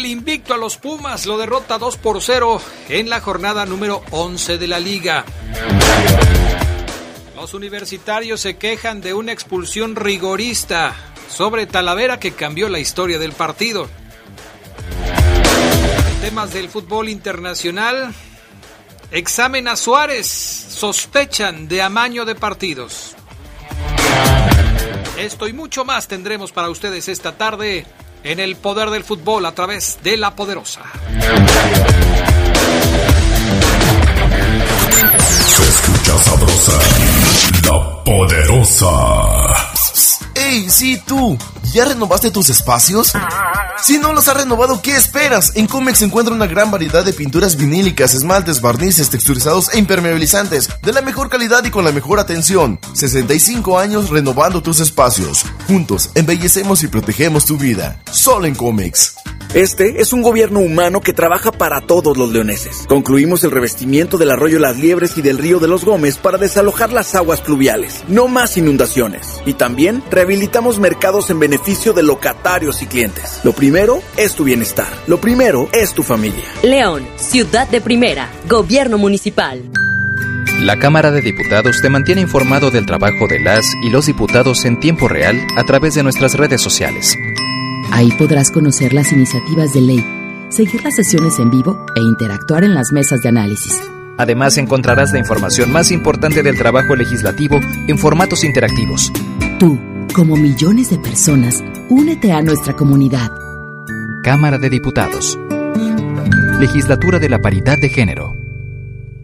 El invicto a los Pumas, lo derrota 2 por 0 en la jornada número 11 de la liga. Los universitarios se quejan de una expulsión rigorista sobre Talavera que cambió la historia del partido. Temas del fútbol internacional, examen a Suárez, sospechan de amaño de partidos. Esto y mucho más tendremos para ustedes esta tarde en el poder del fútbol a través de la poderosa. Se escucha sabrosa, la poderosa. ¡Ey, sí tú! ¿Ya renovaste tus espacios? Si no los has renovado, ¿qué esperas? En Comex se encuentra una gran variedad de pinturas vinílicas, esmaltes, barnices, texturizados e impermeabilizantes, de la mejor calidad y con la mejor atención. 65 años renovando tus espacios. Juntos, embellecemos y protegemos tu vida. Solo en Comex. Este es un gobierno humano que trabaja para todos los leoneses. Concluimos el revestimiento del arroyo Las Liebres y del río de los Gómez para desalojar las aguas pluviales. No más inundaciones. Y también rehabilitamos mercados en beneficio de locatarios y clientes. Lo primero es tu bienestar. Lo primero es tu familia. León, ciudad de primera, gobierno municipal. La Cámara de Diputados te mantiene informado del trabajo de las y los diputados en tiempo real a través de nuestras redes sociales. Ahí podrás conocer las iniciativas de ley, seguir las sesiones en vivo e interactuar en las mesas de análisis. Además encontrarás la información más importante del trabajo legislativo en formatos interactivos. Tú, como millones de personas, únete a nuestra comunidad. Cámara de Diputados. Legislatura de la Paridad de Género.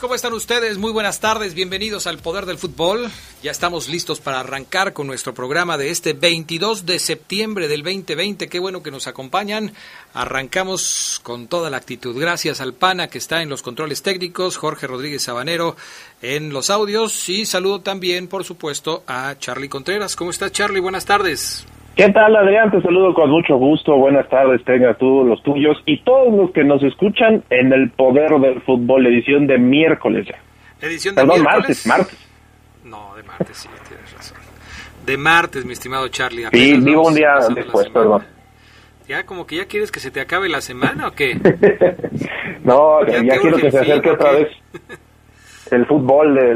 ¿Cómo están ustedes? Muy buenas tardes, bienvenidos al Poder del Fútbol. Ya estamos listos para arrancar con nuestro programa de este 22 de septiembre del 2020. Qué bueno que nos acompañan. Arrancamos con toda la actitud. Gracias al PANA que está en los controles técnicos, Jorge Rodríguez Sabanero en los audios y saludo también, por supuesto, a Charlie Contreras. ¿Cómo estás Charlie? Buenas tardes. ¿Qué tal, Adrián? Te saludo con mucho gusto. Buenas tardes, tenga tú los tuyos y todos los que nos escuchan en el Poder del Fútbol, edición de miércoles. Edición de Perdón, miércoles. martes, martes. No, de martes, sí, tienes razón. De martes, mi estimado Charlie. Sí, vivo un día después, perdón. Ya, como que ya quieres que se te acabe la semana o qué? no, Ya ya, quiero que se acerque ¿o otra qué? vez el fútbol de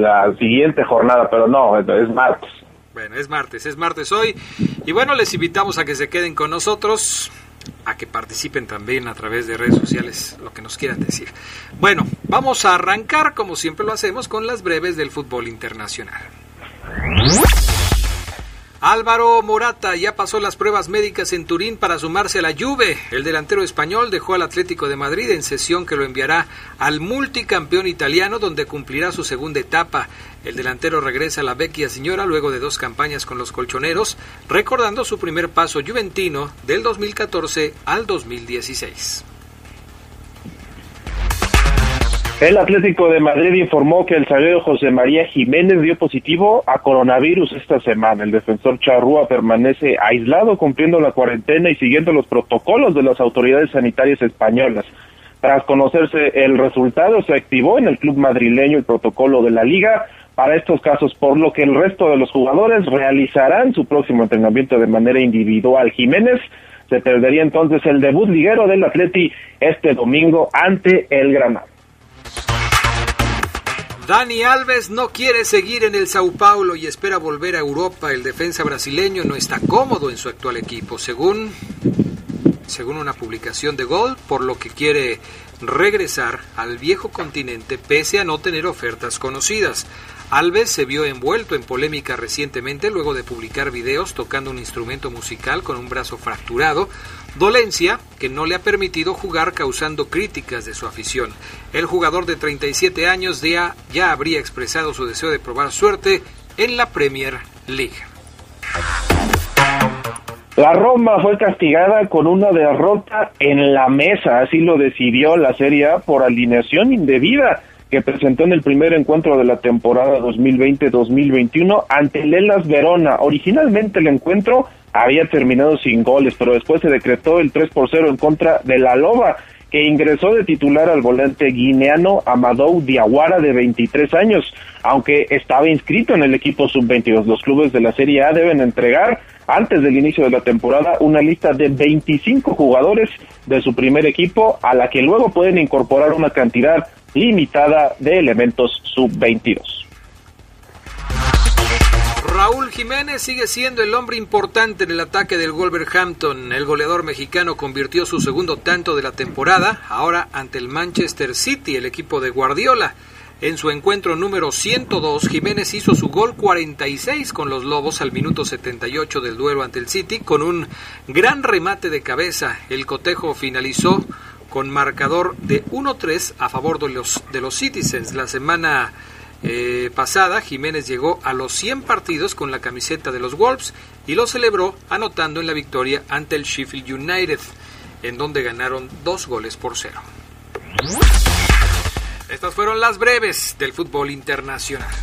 la siguiente jornada, pero no, es martes. Bueno, es martes, es martes hoy. Y bueno, les invitamos a que se queden con nosotros, a que participen también a través de redes sociales, lo que nos quieran decir. Bueno, vamos a arrancar, como siempre lo hacemos, con las breves del fútbol internacional. Álvaro Morata ya pasó las pruebas médicas en Turín para sumarse a la Juve. El delantero español dejó al Atlético de Madrid en sesión que lo enviará al multicampeón italiano donde cumplirá su segunda etapa. El delantero regresa a la vecchia señora luego de dos campañas con los colchoneros, recordando su primer paso juventino del 2014 al 2016. El Atlético de Madrid informó que el zaguero José María Jiménez dio positivo a coronavirus esta semana. El defensor Charrúa permanece aislado cumpliendo la cuarentena y siguiendo los protocolos de las autoridades sanitarias españolas. Tras conocerse el resultado, se activó en el club madrileño el protocolo de la liga para estos casos, por lo que el resto de los jugadores realizarán su próximo entrenamiento de manera individual. Jiménez se perdería entonces el debut liguero del Atleti este domingo ante el Granada. Dani Alves no quiere seguir en el Sao Paulo y espera volver a Europa. El defensa brasileño no está cómodo en su actual equipo, según, según una publicación de Gol, por lo que quiere regresar al viejo continente pese a no tener ofertas conocidas. Alves se vio envuelto en polémica recientemente luego de publicar videos tocando un instrumento musical con un brazo fracturado, dolencia que no le ha permitido jugar causando críticas de su afición. El jugador de 37 años ya, ya habría expresado su deseo de probar suerte en la Premier League. La Roma fue castigada con una derrota en la mesa, así lo decidió la Serie A por alineación indebida que presentó en el primer encuentro de la temporada 2020-2021 ante el Elas Verona. Originalmente el encuentro había terminado sin goles, pero después se decretó el 3 por 0 en contra de la Loba, que ingresó de titular al volante guineano Amadou Diawara de 23 años, aunque estaba inscrito en el equipo sub-22. Los clubes de la Serie A deben entregar antes del inicio de la temporada una lista de 25 jugadores de su primer equipo a la que luego pueden incorporar una cantidad limitada de elementos sub-22. Raúl Jiménez sigue siendo el hombre importante en el ataque del Wolverhampton. El goleador mexicano convirtió su segundo tanto de la temporada, ahora ante el Manchester City, el equipo de Guardiola. En su encuentro número 102, Jiménez hizo su gol 46 con los Lobos al minuto 78 del duelo ante el City con un gran remate de cabeza. El cotejo finalizó con marcador de 1-3 a favor de los, de los Citizens. La semana eh, pasada, Jiménez llegó a los 100 partidos con la camiseta de los Wolves y lo celebró anotando en la victoria ante el Sheffield United, en donde ganaron dos goles por cero. Estas fueron las breves del fútbol internacional.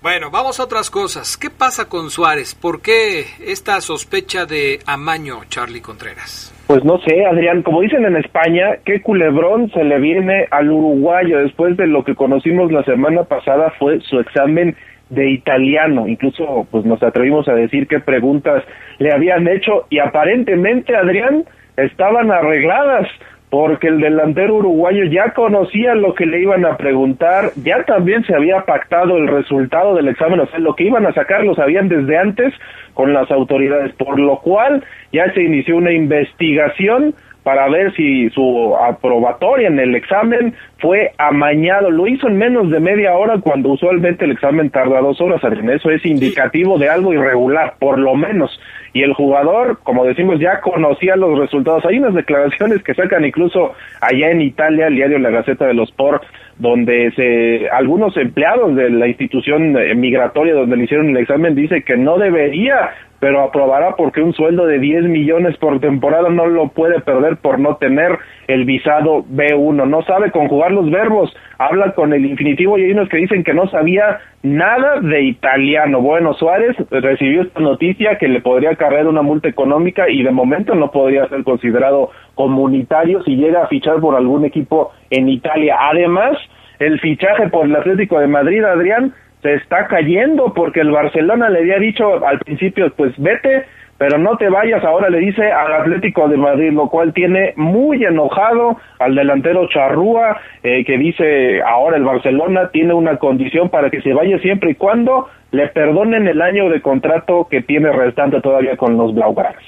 Bueno, vamos a otras cosas. ¿Qué pasa con Suárez? ¿Por qué esta sospecha de amaño, Charlie Contreras? Pues no sé, Adrián, como dicen en España, qué culebrón se le viene al uruguayo después de lo que conocimos la semana pasada fue su examen de italiano. Incluso pues nos atrevimos a decir qué preguntas le habían hecho y aparentemente, Adrián, estaban arregladas porque el delantero uruguayo ya conocía lo que le iban a preguntar, ya también se había pactado el resultado del examen, o sea, lo que iban a sacar lo sabían desde antes con las autoridades, por lo cual ya se inició una investigación para ver si su aprobatoria en el examen fue amañado. Lo hizo en menos de media hora cuando usualmente el examen tarda dos horas. Eso es indicativo de algo irregular, por lo menos. Y el jugador, como decimos, ya conocía los resultados. Hay unas declaraciones que sacan incluso allá en Italia, el diario La Gaceta de los Sport, donde se, algunos empleados de la institución migratoria donde le hicieron el examen dice que no debería pero aprobará porque un sueldo de 10 millones por temporada no lo puede perder por no tener el visado B1. No sabe conjugar los verbos, habla con el infinitivo y hay unos que dicen que no sabía nada de italiano. Bueno, Suárez recibió esta noticia que le podría cargar una multa económica y de momento no podría ser considerado comunitario si llega a fichar por algún equipo en Italia. Además, el fichaje por el Atlético de Madrid, Adrián, se está cayendo porque el Barcelona le había dicho al principio, pues vete, pero no te vayas, ahora le dice al Atlético de Madrid, lo cual tiene muy enojado al delantero Charrúa, eh, que dice ahora el Barcelona tiene una condición para que se vaya siempre y cuando le perdonen el año de contrato que tiene restante todavía con los Blaugranas.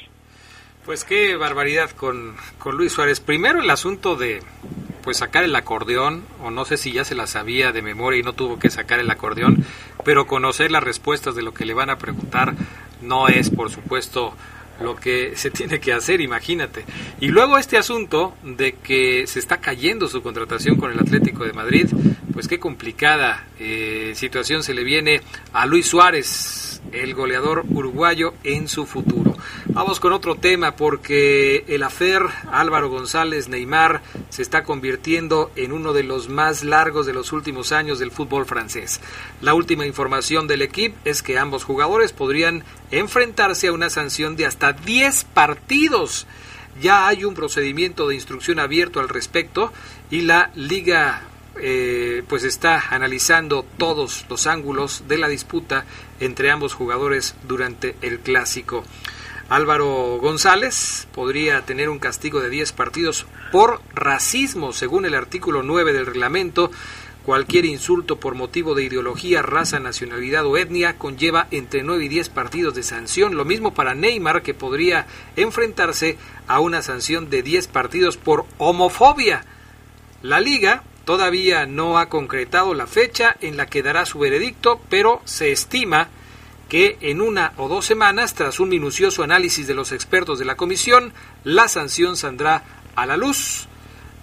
Pues qué barbaridad con, con Luis Suárez. Primero el asunto de, pues sacar el acordeón, o no sé si ya se la sabía de memoria y no tuvo que sacar el acordeón, pero conocer las respuestas de lo que le van a preguntar no es, por supuesto, lo que se tiene que hacer, imagínate. Y luego este asunto de que se está cayendo su contratación con el Atlético de Madrid, pues qué complicada eh, situación se le viene a Luis Suárez, el goleador uruguayo, en su futuro. Vamos con otro tema porque el afer Álvaro González Neymar se está convirtiendo en uno de los más largos de los últimos años del fútbol francés. La última información del equipo es que ambos jugadores podrían enfrentarse a una sanción de hasta 10 partidos. Ya hay un procedimiento de instrucción abierto al respecto y la liga eh, pues está analizando todos los ángulos de la disputa entre ambos jugadores durante el clásico. Álvaro González podría tener un castigo de 10 partidos por racismo, según el artículo 9 del reglamento. Cualquier insulto por motivo de ideología, raza, nacionalidad o etnia conlleva entre 9 y 10 partidos de sanción. Lo mismo para Neymar, que podría enfrentarse a una sanción de 10 partidos por homofobia. La liga todavía no ha concretado la fecha en la que dará su veredicto, pero se estima que en una o dos semanas, tras un minucioso análisis de los expertos de la comisión, la sanción saldrá a la luz.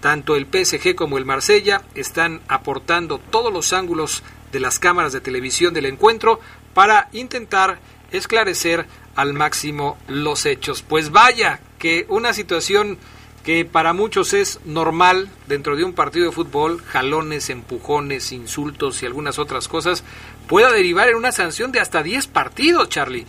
Tanto el PSG como el Marsella están aportando todos los ángulos de las cámaras de televisión del encuentro para intentar esclarecer al máximo los hechos. Pues vaya que una situación que para muchos es normal dentro de un partido de fútbol, jalones, empujones, insultos y algunas otras cosas, pueda derivar en una sanción de hasta 10 partidos, Charlie.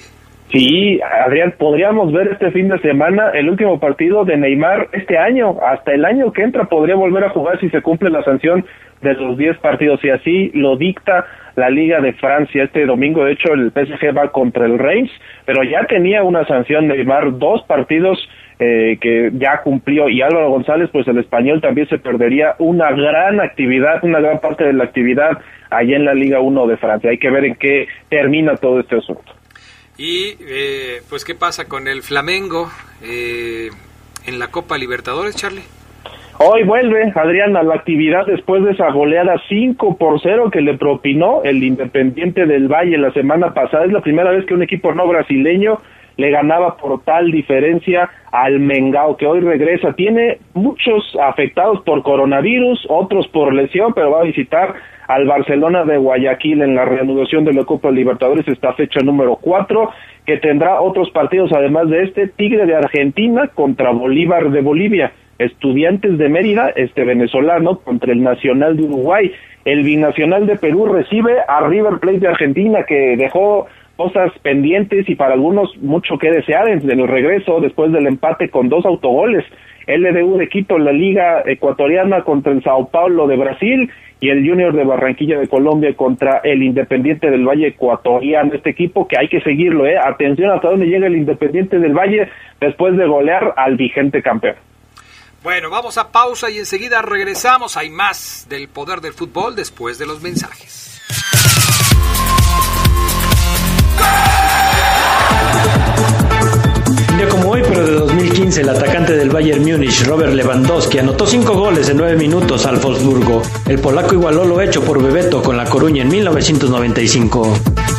Sí, Adrián, podríamos ver este fin de semana el último partido de Neymar este año, hasta el año que entra podría volver a jugar si se cumple la sanción de los 10 partidos y así lo dicta la Liga de Francia. Este domingo, de hecho, el PSG va contra el Reims, pero ya tenía una sanción de Neymar, dos partidos eh, que ya cumplió y Álvaro González, pues el español también se perdería una gran actividad, una gran parte de la actividad allá en la Liga 1 de Francia. Hay que ver en qué termina todo este asunto. Y eh, pues qué pasa con el Flamengo eh, en la Copa Libertadores, Charlie. Hoy vuelve Adrián a la actividad después de esa goleada 5 por 0 que le propinó el Independiente del Valle la semana pasada. Es la primera vez que un equipo no brasileño le ganaba por tal diferencia al Mengao, que hoy regresa. Tiene muchos afectados por coronavirus, otros por lesión, pero va a visitar al Barcelona de Guayaquil en la reanudación de la Copa Libertadores, esta fecha número 4, que tendrá otros partidos además de este, Tigre de Argentina contra Bolívar de Bolivia, Estudiantes de Mérida, este venezolano, contra el Nacional de Uruguay, el Binacional de Perú recibe a River Plate de Argentina, que dejó cosas pendientes y para algunos mucho que desear en el regreso después del empate con dos autogoles. LDU de Quito la Liga Ecuatoriana contra el Sao Paulo de Brasil y el Junior de Barranquilla de Colombia contra el Independiente del Valle ecuatoriano. Este equipo que hay que seguirlo, ¿eh? Atención hasta dónde llega el Independiente del Valle después de golear al vigente campeón. Bueno, vamos a pausa y enseguida regresamos. Hay más del poder del fútbol después de los mensajes. día como hoy, pero de 2015, el atacante del Bayern Múnich, Robert Lewandowski, anotó cinco goles en nueve minutos al Wolfsburgo. El polaco igualó lo hecho por Bebeto con La Coruña en 1995.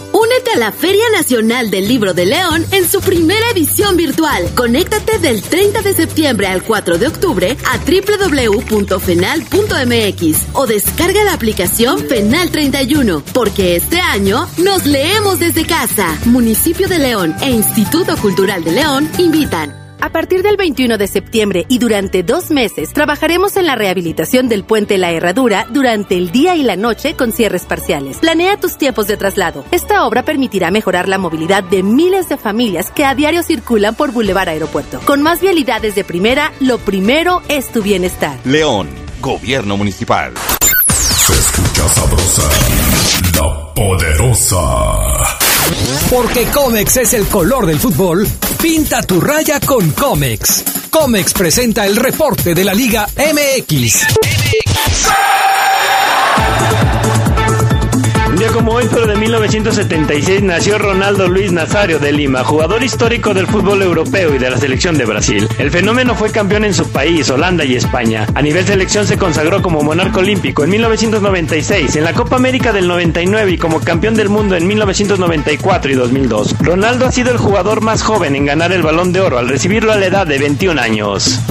Únete a la Feria Nacional del Libro de León en su primera edición virtual. Conéctate del 30 de septiembre al 4 de octubre a www.fenal.mx o descarga la aplicación Fenal 31, porque este año nos leemos desde casa. Municipio de León e Instituto Cultural de León invitan. A partir del 21 de septiembre y durante dos meses trabajaremos en la rehabilitación del puente La Herradura durante el día y la noche con cierres parciales. Planea tus tiempos de traslado. Esta obra permitirá mejorar la movilidad de miles de familias que a diario circulan por Boulevard Aeropuerto. Con más vialidades de primera, lo primero es tu bienestar. León, Gobierno Municipal. Se escucha sabrosa, la poderosa. Porque Comex es el color del fútbol, pinta tu raya con Comex. Comex presenta el reporte de la Liga MX. Como hoy, pero de 1976, nació Ronaldo Luis Nazario de Lima, jugador histórico del fútbol europeo y de la selección de Brasil. El fenómeno fue campeón en su país, Holanda y España. A nivel selección se consagró como monarca olímpico en 1996, en la Copa América del 99 y como campeón del mundo en 1994 y 2002. Ronaldo ha sido el jugador más joven en ganar el balón de oro al recibirlo a la edad de 21 años.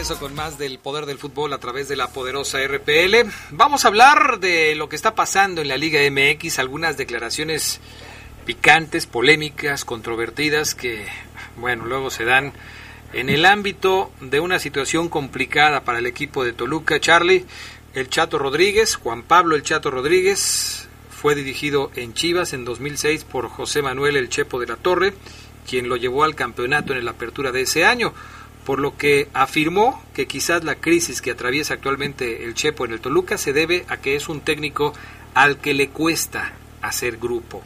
Regreso con más del poder del fútbol a través de la poderosa RPL. Vamos a hablar de lo que está pasando en la Liga MX, algunas declaraciones picantes, polémicas, controvertidas que, bueno, luego se dan en el ámbito de una situación complicada para el equipo de Toluca. Charlie, el Chato Rodríguez, Juan Pablo el Chato Rodríguez, fue dirigido en Chivas en 2006 por José Manuel el Chepo de la Torre, quien lo llevó al campeonato en la apertura de ese año por lo que afirmó que quizás la crisis que atraviesa actualmente el Chepo en el Toluca se debe a que es un técnico al que le cuesta hacer grupo.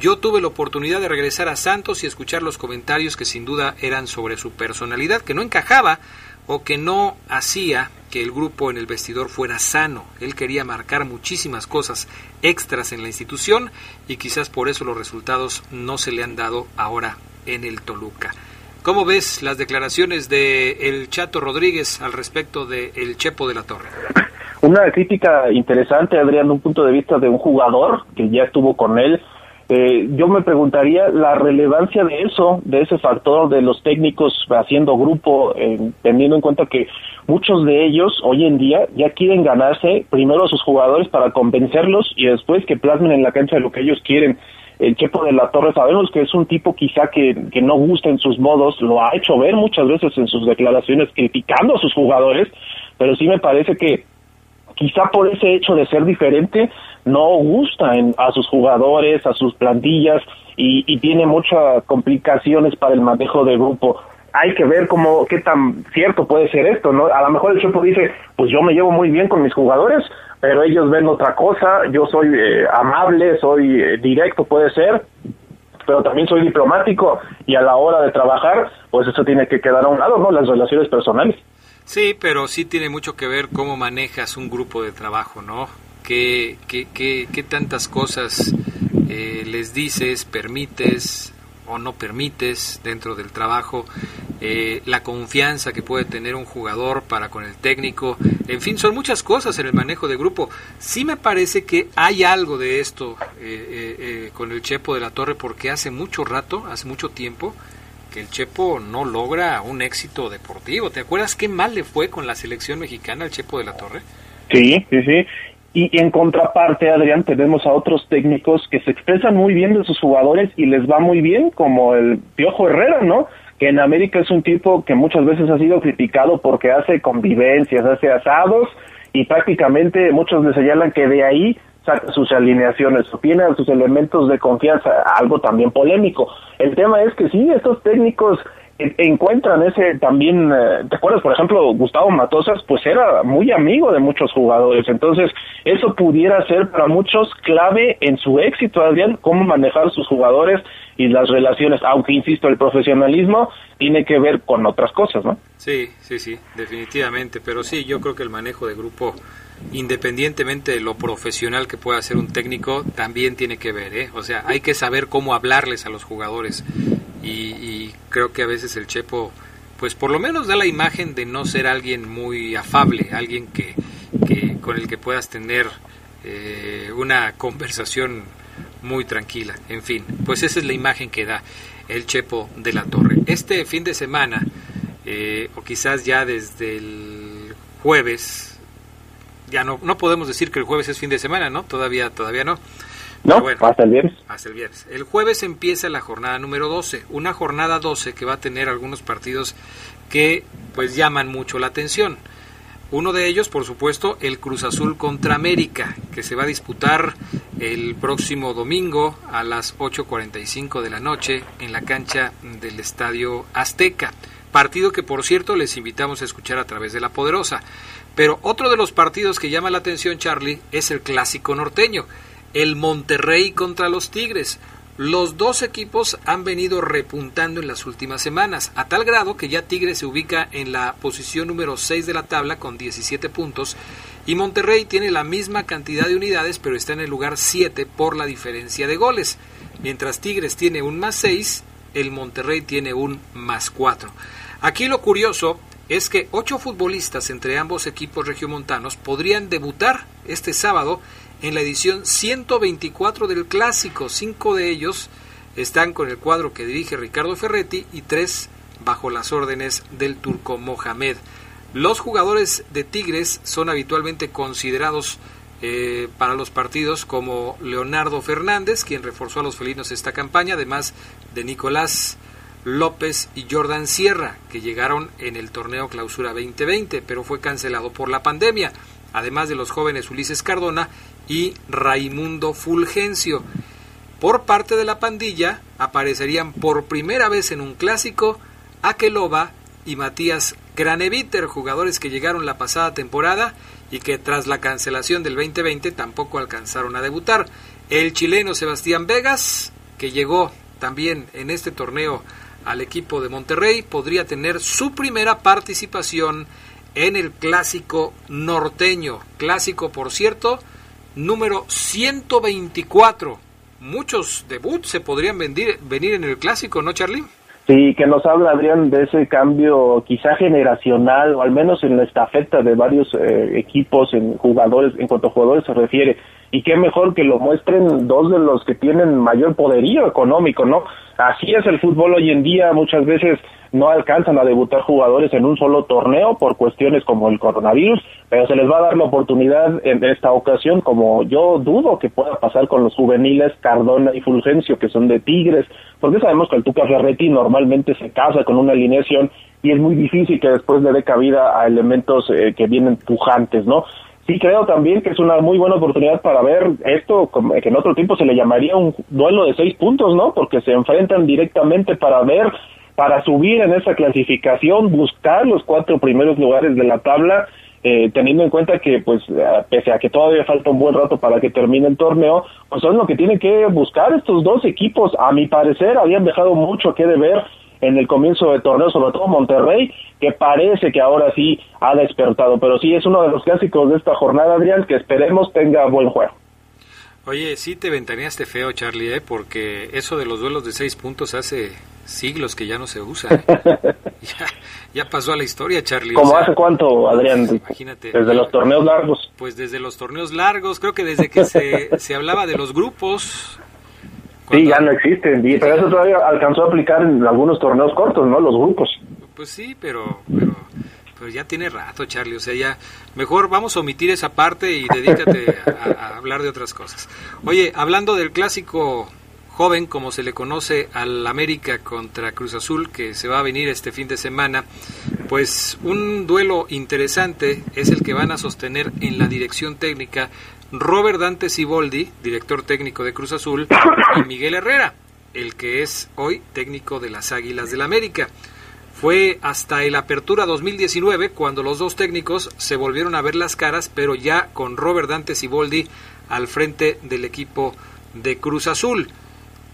Yo tuve la oportunidad de regresar a Santos y escuchar los comentarios que sin duda eran sobre su personalidad, que no encajaba o que no hacía que el grupo en el vestidor fuera sano. Él quería marcar muchísimas cosas extras en la institución y quizás por eso los resultados no se le han dado ahora en el Toluca. ¿Cómo ves las declaraciones de el Chato Rodríguez al respecto de el Chepo de la Torre? Una crítica interesante, Adrián, un punto de vista de un jugador que ya estuvo con él. Eh, yo me preguntaría la relevancia de eso, de ese factor de los técnicos haciendo grupo, eh, teniendo en cuenta que muchos de ellos hoy en día ya quieren ganarse primero a sus jugadores para convencerlos y después que plasmen en la cancha lo que ellos quieren el Chepo de la Torre sabemos que es un tipo quizá que, que no gusta en sus modos, lo ha hecho ver muchas veces en sus declaraciones criticando a sus jugadores, pero sí me parece que quizá por ese hecho de ser diferente no gusta en, a sus jugadores, a sus plantillas y, y tiene muchas complicaciones para el manejo de grupo hay que ver cómo qué tan cierto puede ser esto, ¿no? A lo mejor el Chepo dice, pues yo me llevo muy bien con mis jugadores, pero ellos ven otra cosa, yo soy eh, amable, soy eh, directo, puede ser, pero también soy diplomático y a la hora de trabajar, pues eso tiene que quedar a un lado, ¿no? Las relaciones personales. Sí, pero sí tiene mucho que ver cómo manejas un grupo de trabajo, ¿no? ¿Qué, qué, qué, qué tantas cosas eh, les dices, permites o no permites dentro del trabajo? Eh, la confianza que puede tener un jugador para con el técnico, en fin, son muchas cosas en el manejo de grupo. Sí me parece que hay algo de esto eh, eh, con el Chepo de la Torre porque hace mucho rato, hace mucho tiempo, que el Chepo no logra un éxito deportivo. ¿Te acuerdas qué mal le fue con la selección mexicana al Chepo de la Torre? Sí, sí, sí. Y en contraparte, Adrián, tenemos a otros técnicos que se expresan muy bien de sus jugadores y les va muy bien, como el Piojo Herrera, ¿no? que en América es un tipo que muchas veces ha sido criticado porque hace convivencias, hace asados y prácticamente muchos le señalan que de ahí saca sus alineaciones tiene sus elementos de confianza, algo también polémico. El tema es que sí, estos técnicos encuentran ese también, eh, ¿te acuerdas? Por ejemplo, Gustavo Matosas, pues era muy amigo de muchos jugadores, entonces eso pudiera ser para muchos clave en su éxito, Adrián, cómo manejar sus jugadores y las relaciones, aunque insisto, el profesionalismo tiene que ver con otras cosas, ¿no? Sí, sí, sí, definitivamente, pero sí, yo creo que el manejo de grupo independientemente de lo profesional que pueda ser un técnico, también tiene que ver, ¿eh? O sea, hay que saber cómo hablarles a los jugadores y, creo que a veces el Chepo, pues por lo menos da la imagen de no ser alguien muy afable, alguien que con el que puedas tener eh, una conversación muy tranquila. En fin, pues esa es la imagen que da el Chepo de la Torre. Este fin de semana, eh, o quizás ya desde el jueves, ya no, no podemos decir que el jueves es fin de semana, ¿no? Todavía, todavía no. No, hasta el viernes. Hasta el viernes. El jueves empieza la jornada número 12, una jornada 12 que va a tener algunos partidos que pues llaman mucho la atención. Uno de ellos, por supuesto, el Cruz Azul contra América, que se va a disputar el próximo domingo a las 8.45 de la noche en la cancha del Estadio Azteca. Partido que, por cierto, les invitamos a escuchar a través de La Poderosa. Pero otro de los partidos que llama la atención, Charlie, es el clásico norteño, el Monterrey contra los Tigres. Los dos equipos han venido repuntando en las últimas semanas, a tal grado que ya Tigres se ubica en la posición número 6 de la tabla con 17 puntos y Monterrey tiene la misma cantidad de unidades pero está en el lugar 7 por la diferencia de goles. Mientras Tigres tiene un más 6, el Monterrey tiene un más 4. Aquí lo curioso es que ocho futbolistas entre ambos equipos regiomontanos podrían debutar este sábado en la edición 124 del Clásico. Cinco de ellos están con el cuadro que dirige Ricardo Ferretti y tres bajo las órdenes del turco Mohamed. Los jugadores de Tigres son habitualmente considerados eh, para los partidos como Leonardo Fernández, quien reforzó a los felinos esta campaña, además de Nicolás López y Jordan Sierra, que llegaron en el torneo Clausura 2020, pero fue cancelado por la pandemia, además de los jóvenes Ulises Cardona y Raimundo Fulgencio. Por parte de la pandilla aparecerían por primera vez en un clásico Akeloba y Matías Graneviter, jugadores que llegaron la pasada temporada y que tras la cancelación del 2020 tampoco alcanzaron a debutar. El chileno Sebastián Vegas, que llegó también en este torneo al equipo de Monterrey, podría tener su primera participación en el clásico norteño. Clásico, por cierto, número 124. Muchos debuts se podrían venir, venir en el clásico, ¿no, Charlie? Sí, que nos habla, Adrián, de ese cambio quizá generacional, o al menos en la estafeta de varios eh, equipos, en jugadores, en cuanto a jugadores se refiere. Y qué mejor que lo muestren dos de los que tienen mayor poderío económico, ¿no? Así es el fútbol hoy en día, muchas veces no alcanzan a debutar jugadores en un solo torneo por cuestiones como el coronavirus, pero se les va a dar la oportunidad en esta ocasión, como yo dudo que pueda pasar con los juveniles Cardona y Fulgencio, que son de Tigres, porque sabemos que el Tuca Ferretti normalmente se casa con una alineación y es muy difícil que después le dé cabida a elementos eh, que vienen pujantes, ¿no? Sí creo también que es una muy buena oportunidad para ver esto, que en otro tiempo se le llamaría un duelo de seis puntos, ¿no? Porque se enfrentan directamente para ver para subir en esa clasificación, buscar los cuatro primeros lugares de la tabla, eh, teniendo en cuenta que, pues, pese a que todavía falta un buen rato para que termine el torneo, pues son lo que tienen que buscar estos dos equipos. A mi parecer, habían dejado mucho que deber en el comienzo del torneo, sobre todo Monterrey, que parece que ahora sí ha despertado. Pero sí es uno de los clásicos de esta jornada, Adrián, que esperemos tenga buen juego. Oye, sí te ventaneaste feo, Charlie, ¿eh? porque eso de los duelos de seis puntos hace siglos que ya no se usa. ya, pasó a la historia, Charlie. ¿Cómo hace cuánto, Adrián? Imagínate. Desde los torneos largos. Pues desde los torneos largos, creo que desde que se, se hablaba de los grupos. Sí, ya no existen, pero eso todavía alcanzó a aplicar en algunos torneos cortos, ¿no? Los grupos. Pues sí, pero, pero pero ya tiene rato, Charlie. O sea, ya mejor vamos a omitir esa parte y dedícate a, hablar de otras cosas. Oye, hablando del clásico joven, como se le conoce al América contra Cruz Azul, que se va a venir este fin de semana, pues un duelo interesante es el que van a sostener en la dirección técnica Robert Dante Siboldi, director técnico de Cruz Azul, y Miguel Herrera, el que es hoy técnico de las Águilas del América. Fue hasta el Apertura 2019 cuando los dos técnicos se volvieron a ver las caras, pero ya con Robert Dante Siboldi al frente del equipo de Cruz Azul,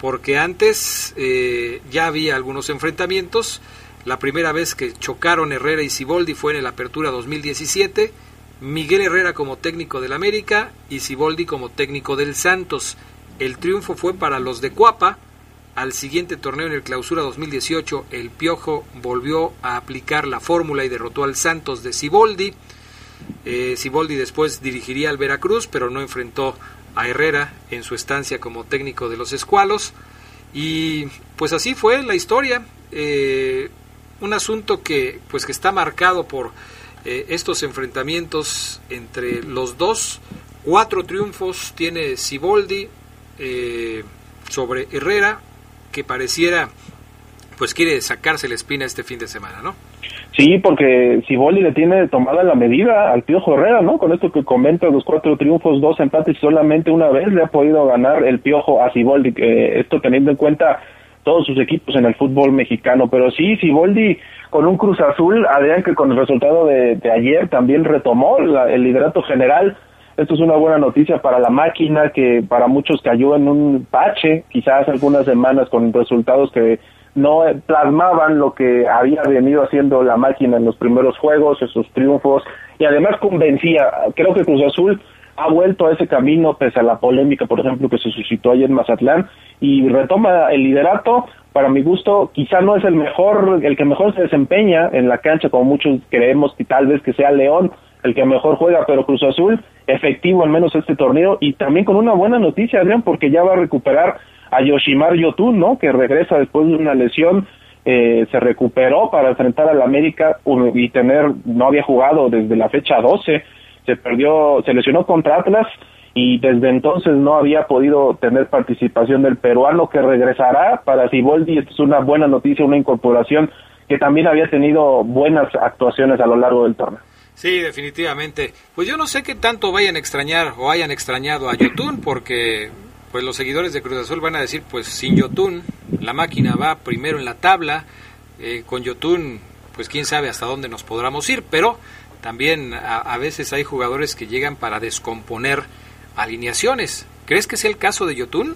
porque antes eh, ya había algunos enfrentamientos. La primera vez que chocaron Herrera y Siboldi fue en el Apertura 2017. Miguel Herrera como técnico del América y Siboldi como técnico del Santos. El triunfo fue para los de Cuapa, al siguiente torneo en el Clausura 2018, el Piojo volvió a aplicar la fórmula y derrotó al Santos de Ciboldi. Eh, Ciboldi después dirigiría al Veracruz, pero no enfrentó a Herrera en su estancia como técnico de los Escualos. Y pues así fue la historia. Eh, un asunto que pues que está marcado por eh, estos enfrentamientos entre los dos. Cuatro triunfos tiene Ciboldi sobre Herrera, que pareciera pues quiere sacarse la espina este fin de semana, ¿no? Sí, porque Siboldi le tiene tomada la medida al Piojo Herrera, ¿no? Con esto que comenta, los cuatro triunfos, dos empates solamente una vez le ha podido ganar el Piojo a Siboldi. Eh, esto teniendo en cuenta todos sus equipos en el fútbol mexicano. Pero sí, Siboldi con un Cruz Azul, Adrián, que con el resultado de, ayer también retomó el liderato general. Esto es una buena noticia para la máquina que para muchos cayó en un pache, quizás algunas semanas con resultados que no plasmaban lo que había venido haciendo la máquina en los primeros juegos, esos triunfos, y además convencía, creo que Cruz Azul ha vuelto a ese camino pese a la polémica, por ejemplo, que se suscitó ayer en Mazatlán, y retoma el liderato, para mi gusto, quizá no es el mejor, el que mejor se desempeña en la cancha, como muchos creemos que tal vez que sea León el que mejor juega, pero Cruz Azul efectivo al menos este torneo, y también con una buena noticia, Adrián, porque ya va a recuperar a Yoshimar Yotun, ¿no? Que regresa después de una lesión, eh, se recuperó para enfrentar al América y tener, no había jugado desde la fecha 12, se perdió, se lesionó contra Atlas y desde entonces no había podido tener participación del peruano que regresará para Siboldi, esto es una buena noticia, una incorporación que también había tenido buenas actuaciones a lo largo del torneo. Sí, definitivamente. Pues yo no sé qué tanto vayan a extrañar o hayan extrañado a Yotun porque pues los seguidores de Cruz Azul van a decir, pues sin Yotun, la máquina va primero en la tabla, eh, con Yotun, pues quién sabe hasta dónde nos podremos ir, pero también a, veces hay jugadores que llegan para descomponer alineaciones. ¿Crees que sea el caso de Yotun?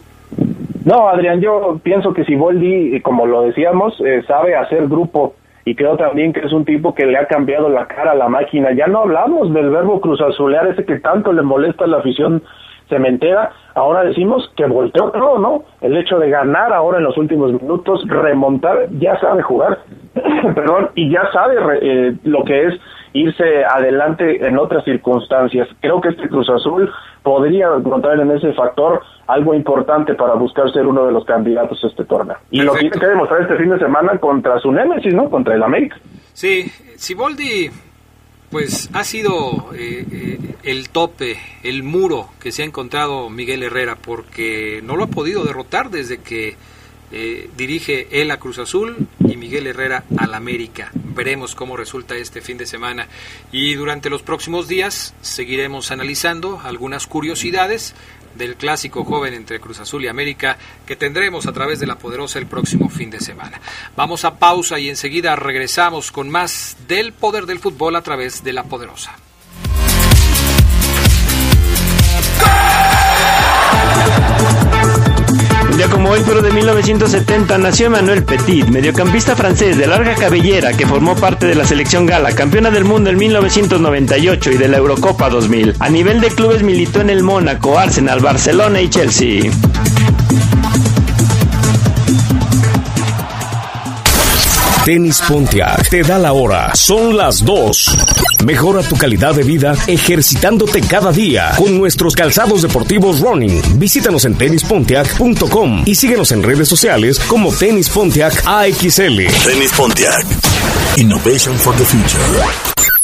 No, Adrián, yo pienso que si Boldi, como lo decíamos, eh, sabe hacer grupo y creo también que es un tipo que le ha cambiado la cara a la máquina. Ya no hablamos del verbo cruzazulear, ese que tanto le molesta a la afición cementera, ahora decimos que volteó todo, ¿no? El hecho de ganar ahora en los últimos minutos, remontar, ya sabe jugar, perdón, y ya sabe eh, lo que es irse adelante en otras circunstancias. Creo que este Cruz Azul podría encontrar en ese factor algo importante para buscar ser uno de los candidatos a este torneo. Y lo tiene que demostrar este fin de semana contra su némesis, ¿no? Contra el América. Sí, Siboldi pues ha sido eh, eh, el tope, el muro que se ha encontrado Miguel Herrera, porque no lo ha podido derrotar desde que eh, dirige él a Cruz Azul y Miguel Herrera al América. Veremos cómo resulta este fin de semana. Y durante los próximos días seguiremos analizando algunas curiosidades del clásico joven entre Cruz Azul y América que tendremos a través de la Poderosa el próximo fin de semana. Vamos a pausa y enseguida regresamos con más del poder del fútbol a través de la Poderosa. Día como hoy, pero de 1970, nació Emmanuel Petit, mediocampista francés de larga cabellera que formó parte de la selección gala, campeona del mundo en 1998 y de la Eurocopa 2000. A nivel de clubes militó en el Mónaco, Arsenal, Barcelona y Chelsea. Tenis Pontiac te da la hora. Son las 2. Mejora tu calidad de vida ejercitándote cada día con nuestros calzados deportivos running. Visítanos en tenispontiac.com y síguenos en redes sociales como Tenis Pontiac AXL. Tenis Pontiac. Innovation for the future.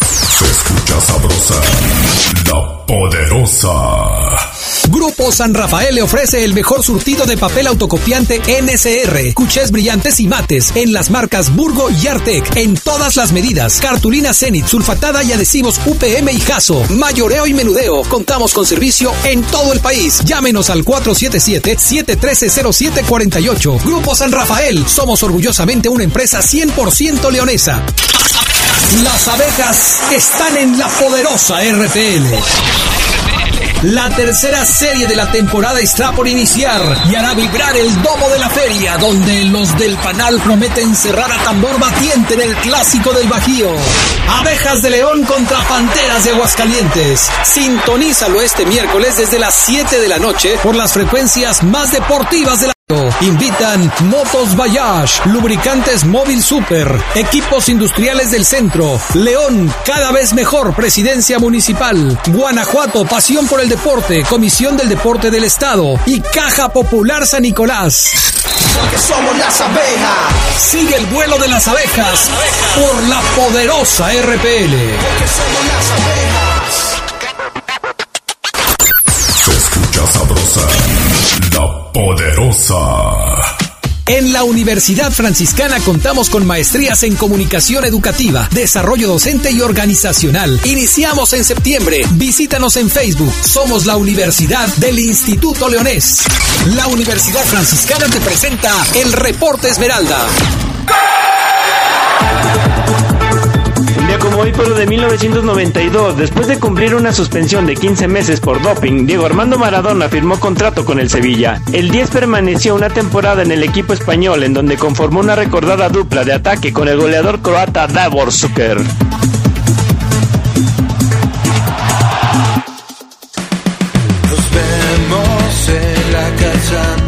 Se escucha sabrosa, la poderosa. Grupo San Rafael le ofrece el mejor surtido de papel autocopiante NSR, cuchés brillantes y mates en las marcas Burgo y Artec en todas las medidas. Cartulina Zenit, sulfatada y adhesivos UPM y Jaso. Mayoreo y menudeo. Contamos con servicio en todo el país. Llámenos al 477-713-0748. Grupo San Rafael. Somos orgullosamente una empresa 100% leonesa. Las abejas están en la poderosa RPL. La tercera serie de la temporada está por iniciar y hará vibrar el domo de la feria, donde los del panal prometen cerrar a tambor batiente en el clásico del Bajío. Abejas de León contra Panteras de Aguascalientes. Sintonízalo este miércoles desde las 7 de la noche por las frecuencias más deportivas de la Invitan Motos Bayash, Lubricantes Móvil Super, Equipos Industriales del Centro, León, cada vez mejor, Presidencia Municipal, Guanajuato, Pasión por el Deporte, Comisión del Deporte del Estado y Caja Popular San Nicolás. Porque somos las abejas. Sigue el vuelo de las abejas por la poderosa RPL. Porque somos las abejas. Poderosa. En la Universidad Franciscana contamos con maestrías en comunicación educativa, desarrollo docente y organizacional. Iniciamos en septiembre. Visítanos en Facebook. Somos la Universidad del Instituto Leonés. La Universidad Franciscana te presenta el Reporte Esmeralda. Hoy, pero de 1992, después de cumplir una suspensión de 15 meses por doping, Diego Armando Maradona firmó contrato con el Sevilla. El 10 permaneció una temporada en el equipo español, en donde conformó una recordada dupla de ataque con el goleador croata Davor Zucker. Nos vemos en la calzada,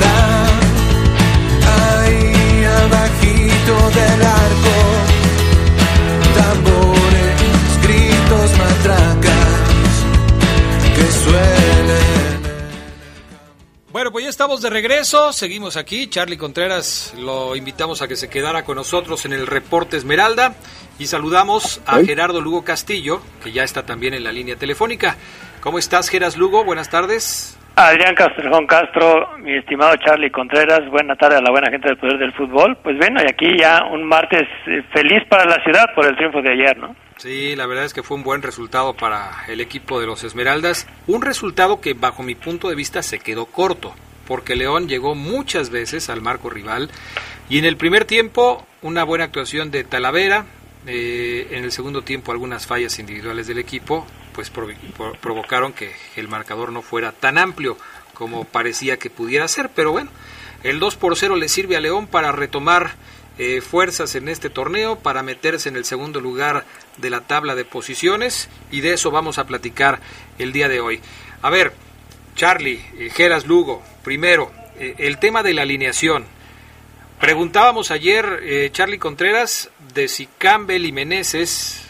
estamos de regreso, seguimos aquí. Charlie Contreras lo invitamos a que se quedara con nosotros en el reporte Esmeralda y saludamos a Gerardo Lugo Castillo, que ya está también en la línea telefónica. ¿Cómo estás, Geras Lugo? Buenas tardes. Adrián Castrejón Castro, mi estimado Charlie Contreras, buena tarde a la buena gente del Poder del Fútbol. Pues bueno, y aquí ya un martes eh, feliz para la ciudad por el triunfo de ayer, ¿no? Sí, la verdad es que fue un buen resultado para el equipo de los Esmeraldas. Un resultado que bajo mi punto de vista se quedó corto, porque León llegó muchas veces al marco rival. Y en el primer tiempo una buena actuación de Talavera, eh, en el segundo tiempo algunas fallas individuales del equipo pues provocaron que el marcador no fuera tan amplio como parecía que pudiera ser, pero bueno, el 2 por 0 le sirve a León para retomar eh, fuerzas en este torneo, para meterse en el segundo lugar de la tabla de posiciones. Y de eso vamos a platicar el día de hoy. A ver, Charlie, eh, Geras Lugo, primero, eh, el tema de la alineación. Preguntábamos ayer, eh, Charlie Contreras, de si Campbell y Meneses,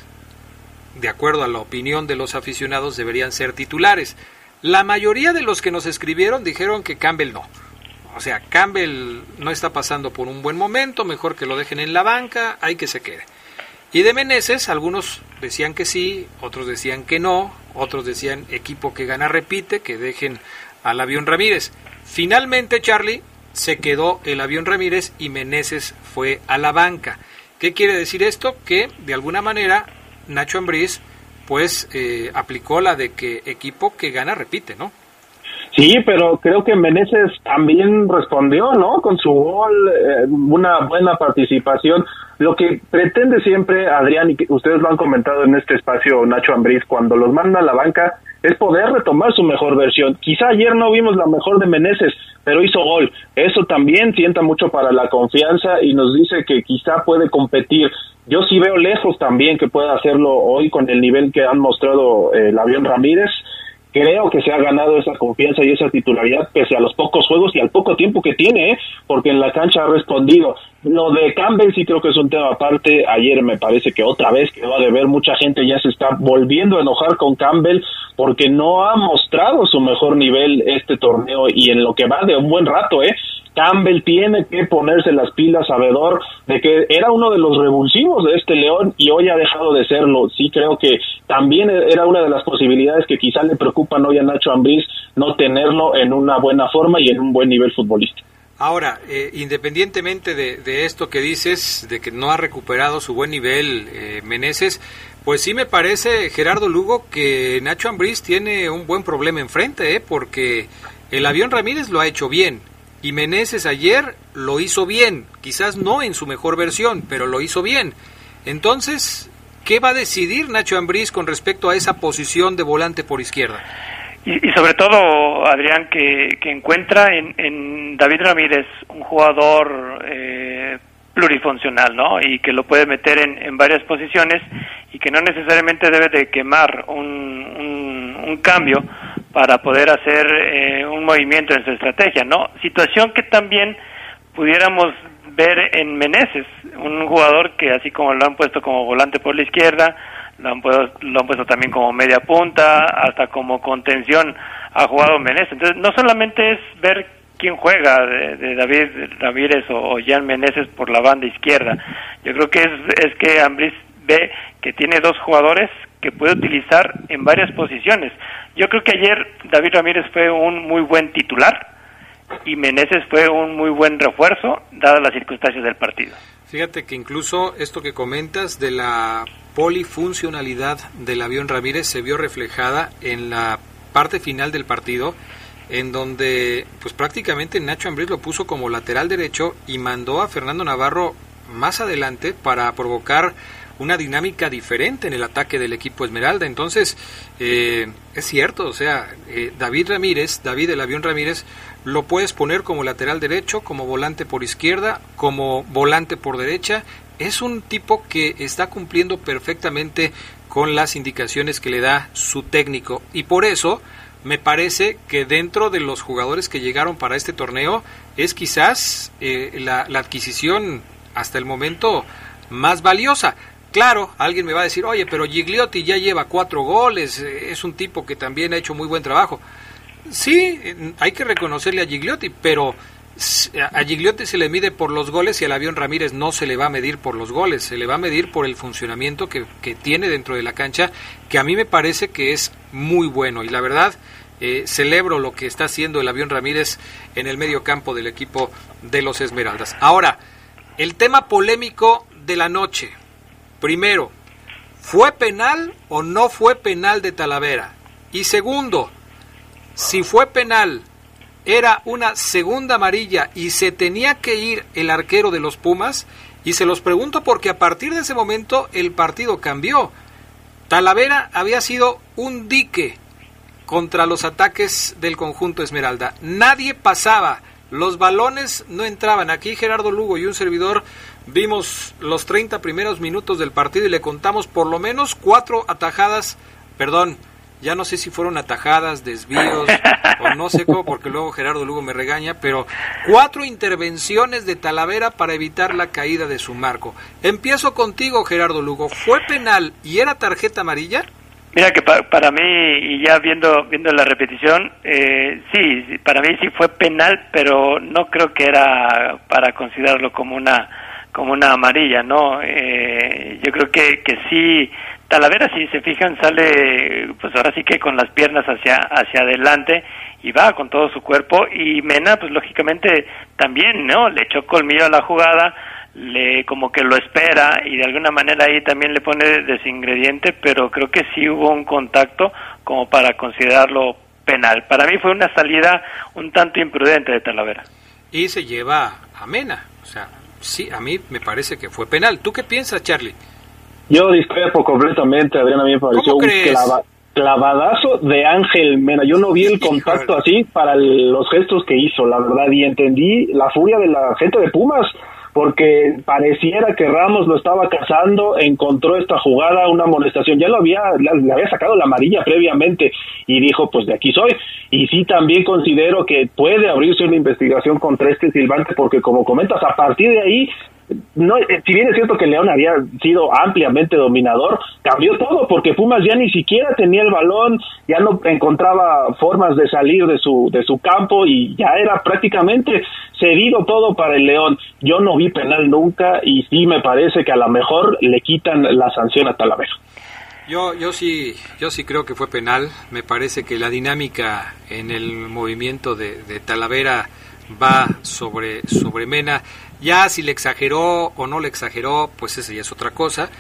de acuerdo a la opinión de los aficionados, deberían ser titulares. La mayoría de los que nos escribieron dijeron que Campbell no. O sea, Campbell no está pasando por un buen momento, mejor que lo dejen en la banca, hay que se quede. Y de Meneses, algunos decían que sí, otros decían que no, otros decían equipo que gana repite, que dejen al avión Ramírez. Finalmente, Charlie, se quedó el avión Ramírez y Meneses fue a la banca. ¿Qué quiere decir esto? Que de alguna manera Nacho Ambriz pues eh, aplicó la de que equipo que gana repite, ¿no? Sí, pero creo que Meneses también respondió, ¿no? Con su gol, eh, una buena participación. Lo que pretende siempre, Adrián, y que ustedes lo han comentado en este espacio, Nacho Ambriz, cuando los manda a la banca, es poder retomar su mejor versión. Quizá ayer no vimos la mejor de Meneses, pero hizo gol. Eso también sienta mucho para la confianza y nos dice que quizá puede competir. Yo sí veo lejos también que pueda hacerlo hoy con el nivel que han mostrado eh, el avión Ramírez creo que se ha ganado esa confianza y esa titularidad pese a los pocos juegos y al poco tiempo que tiene, ¿eh? porque en la cancha ha respondido. Lo de Campbell sí creo que es un tema aparte. Ayer me parece que otra vez quedó de ver, mucha gente ya se está volviendo a enojar con Campbell porque no ha mostrado su mejor nivel este torneo y en lo que va de un buen rato, ¿eh? Campbell tiene que ponerse las pilas, sabedor de que era uno de los revulsivos de este León y hoy ha dejado de serlo. Sí creo que también era una de las posibilidades que quizá le preocupan hoy a Nacho Ambriz no tenerlo en una buena forma y en un buen nivel futbolístico. Ahora, eh, independientemente de, de, esto que dices, de que no ha recuperado su buen nivel eh, Meneses, pues sí me parece, Gerardo Lugo, que Nacho Ambriz tiene un buen problema enfrente, ¿eh? porque el avión Ramírez lo ha hecho bien, y Meneses ayer lo hizo bien, quizás no en su mejor versión, pero lo hizo bien. Entonces, ¿qué va a decidir Nacho Ambriz con respecto a esa posición de volante por izquierda? Y, y sobre todo, Adrián, que, que encuentra en, en, David Ramírez un jugador eh, plurifuncional, ¿no? Y que lo puede meter en, en, varias posiciones y que no necesariamente debe de quemar un, un, un cambio para poder hacer eh, un movimiento en su estrategia, ¿no? Situación que también pudiéramos ver en Meneses, un jugador que así como lo han puesto como volante por la izquierda, lo han, puesto, lo han puesto también como media punta, hasta como contención ha jugado Meneses. Entonces, no solamente es ver quién juega de, de David Ramírez o, o, Jan Meneses por la banda izquierda. Yo creo que es, es que Ambris ve que tiene dos jugadores que puede utilizar en varias posiciones. Yo creo que ayer David Ramírez fue un muy buen titular y Meneses fue un muy buen refuerzo dadas las circunstancias del partido. Fíjate que incluso esto que comentas de la polifuncionalidad del avión Ramírez se vio reflejada en la parte final del partido en donde pues prácticamente Nacho Ambriz lo puso como lateral derecho y mandó a Fernando Navarro más adelante para provocar una dinámica diferente en el ataque del equipo Esmeralda. Entonces, eh, es cierto, o sea, eh, David Ramírez, David el avión Ramírez, lo puedes poner como lateral derecho, como volante por izquierda, como volante por derecha. Es un tipo que está cumpliendo perfectamente con las indicaciones que le da su técnico. Y por eso me parece que dentro de los jugadores que llegaron para este torneo es quizás eh, la, la adquisición hasta el momento más valiosa. Claro, alguien me va a decir, oye, pero Gigliotti ya lleva cuatro goles, eh, es un tipo que también ha hecho muy buen trabajo. Sí, hay que reconocerle a Gigliotti, pero a Gigliotti se le mide por los goles y al avión Ramírez no se le va a medir por los goles, se le va a medir por el funcionamiento que, que tiene dentro de la cancha, que a mí me parece que es muy bueno. Y la verdad, eh, celebro lo que está haciendo el avión Ramírez en el medio campo del equipo de los Esmeraldas. Ahora, el tema polémico de la noche. Primero, ¿fue penal o no fue penal de Talavera? Y segundo, si fue penal, era una segunda amarilla y se tenía que ir el arquero de los Pumas. Y se los pregunto porque a partir de ese momento el partido cambió. Talavera había sido un dique contra los ataques del conjunto Esmeralda. Nadie pasaba, los balones no entraban. Aquí Gerardo Lugo y un servidor Vimos los 30 primeros minutos del partido y le contamos por lo menos cuatro atajadas, perdón, ya no sé si fueron atajadas, desvíos o no sé cómo, porque luego Gerardo Lugo me regaña, pero cuatro intervenciones de Talavera para evitar la caída de su marco. Empiezo contigo, Gerardo Lugo. ¿Fue penal y era tarjeta amarilla? Mira que para mí, y ya viendo viendo la repetición, eh, sí, para mí sí fue penal, pero no creo que era para considerarlo como una como una amarilla, ¿no? Eh, yo creo que, que sí, Talavera, si se fijan, sale, pues ahora sí que con las piernas hacia, hacia adelante y va con todo su cuerpo. Y Mena, pues lógicamente también, ¿no? Le echó colmillo a la jugada, le como que lo espera y de alguna manera ahí también le pone desingrediente, pero creo que sí hubo un contacto como para considerarlo penal. Para mí fue una salida un tanto imprudente de Talavera. Y se lleva a Mena, o sea, sí, a mí me parece que fue penal. ¿Tú qué piensas, Charlie? Yo discrepo completamente, Adrián, a mí me pareció un clavadazo de Ángel Mena. Yo no vi el contacto así para los gestos que hizo, la verdad, y entendí la furia de la gente de Pumas porque pareciera que Ramos lo estaba cazando, encontró esta jugada, una molestación, ya lo había, le había sacado la amarilla previamente y dijo, pues de aquí soy. Y sí también considero que puede abrirse una investigación contra este silbante, porque como comentas, a partir de ahí no, eh, si bien es cierto que León había sido ampliamente dominador, cambió todo porque Pumas ya ni siquiera tenía el balón, ya no encontraba formas de salir de su de su campo y ya era prácticamente cedido todo para el León. Yo no vi penal nunca y sí me parece que a lo mejor le quitan la sanción a Talavera. Yo, yo sí, yo sí creo que fue penal. Me parece que la dinámica en el movimiento de, de Talavera va sobre, sobre Mena. Ya si le exageró o no le exageró, pues esa ya es otra cosa.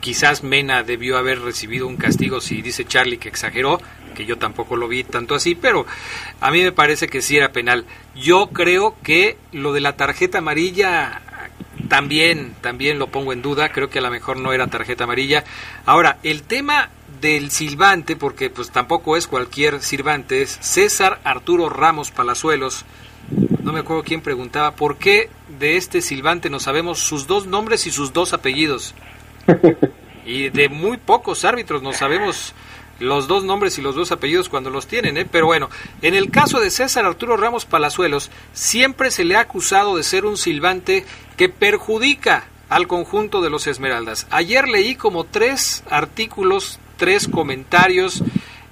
Quizás Mena debió haber recibido un castigo si dice Charlie que exageró, que yo tampoco lo vi tanto así, pero a mí me parece que sí era penal. Yo creo que lo de la tarjeta amarilla también, también lo pongo en duda, creo que a lo mejor no era tarjeta amarilla. Ahora, el tema del silbante, porque pues tampoco es cualquier silbante, es César Arturo Ramos Palazuelos, no me acuerdo quién preguntaba, ¿por qué de este silbante no sabemos sus dos nombres y sus dos apellidos? Y de muy pocos árbitros no sabemos los dos nombres y los dos apellidos cuando los tienen, ¿eh? Pero bueno, en el caso de César Arturo Ramos Palazuelos, siempre se le ha acusado de ser un silbante que perjudica al conjunto de los Esmeraldas. Ayer leí como tres artículos, tres comentarios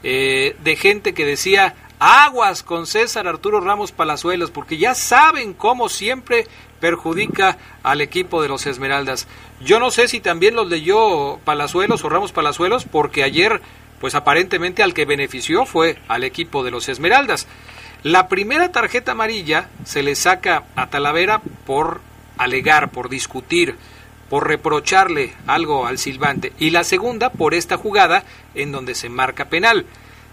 eh, de gente que decía, Aguas con César Arturo Ramos Palazuelos, porque ya saben cómo siempre perjudica al equipo de los Esmeraldas. Yo no sé si también los leyó Palazuelos o Ramos Palazuelos, porque ayer, pues aparentemente al que benefició fue al equipo de los Esmeraldas. La primera tarjeta amarilla se le saca a Talavera por alegar, por discutir, por reprocharle algo al silbante. Y la segunda por esta jugada en donde se marca penal.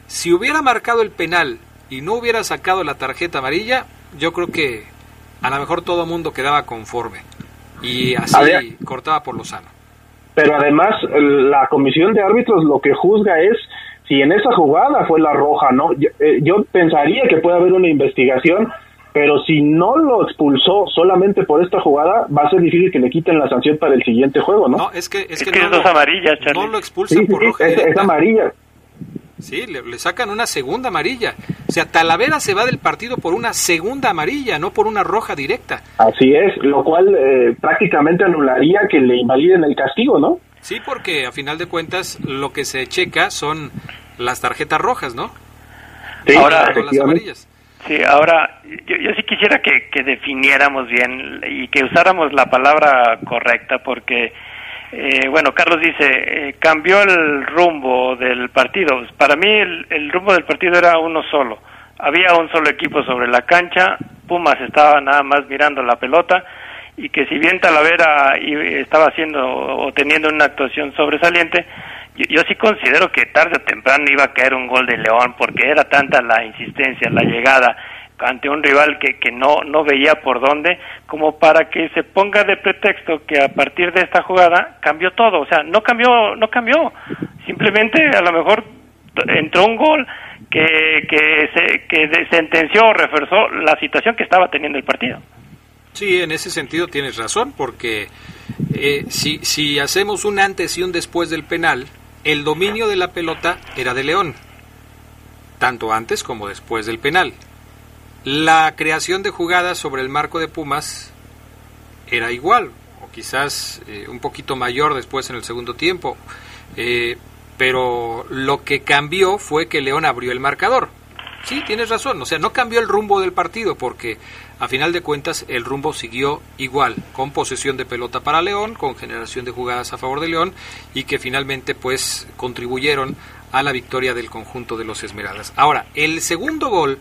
Si hubiera marcado el penal y no hubiera sacado la tarjeta amarilla, yo creo que a lo mejor todo el mundo quedaba conforme. Y así cortaba por lo sano. Pero además, la comisión de árbitros lo que juzga es si en esa jugada fue la roja, ¿no? Yo, eh, yo, pensaría que puede haber una investigación, pero si no lo expulsó solamente por esta jugada, va a ser difícil que le quiten la sanción para el siguiente juego, ¿no? No, es que es, Es que, que no, es dos lo- amarillas, Charlie. no lo expulsan Sí, por sí, roja es, amarilla. Sí, le, le sacan una segunda amarilla. O sea, Talavera se va del partido por una segunda amarilla, no por una roja directa. Así es, lo cual eh, prácticamente anularía que le invaliden el castigo, ¿no? Sí, porque a final de cuentas lo que se checa son las tarjetas rojas, ¿no? Sí, Ahora- no las amarillas. Sí, ahora yo, yo sí quisiera que, que definiéramos bien y que usáramos la palabra correcta porque, eh, bueno, Carlos dice, eh, cambió el rumbo del partido. Para mí el, rumbo del partido era uno solo. Había un solo equipo sobre la cancha, Pumas estaba nada más mirando la pelota y que si bien Talavera estaba haciendo o teniendo una actuación sobresaliente, yo, yo sí considero que tarde o temprano iba a caer un gol de León porque era tanta la insistencia, la llegada ante un rival que, que no, no veía por dónde, como para que se ponga de pretexto que a partir de esta jugada cambió todo, o sea, no cambió, no cambió, simplemente a lo mejor entró un gol que, que, se, que sentenció o reforzó la situación que estaba teniendo el partido. Sí, en ese sentido tienes razón, porque eh, si, si hacemos un antes y un después del penal, el dominio de la pelota era de León, tanto antes como después del penal. La creación de jugadas sobre el marco de Pumas era igual, o quizás eh, un poquito mayor después en el segundo tiempo, Eh, pero lo que cambió fue que León abrió el marcador. Sí, tienes razón, o sea, no cambió el rumbo del partido porque a final de cuentas el rumbo siguió igual, con posesión de pelota para León, con generación de jugadas a favor de León y que finalmente pues contribuyeron a la victoria del conjunto de los Esmeraldas. Ahora, el segundo gol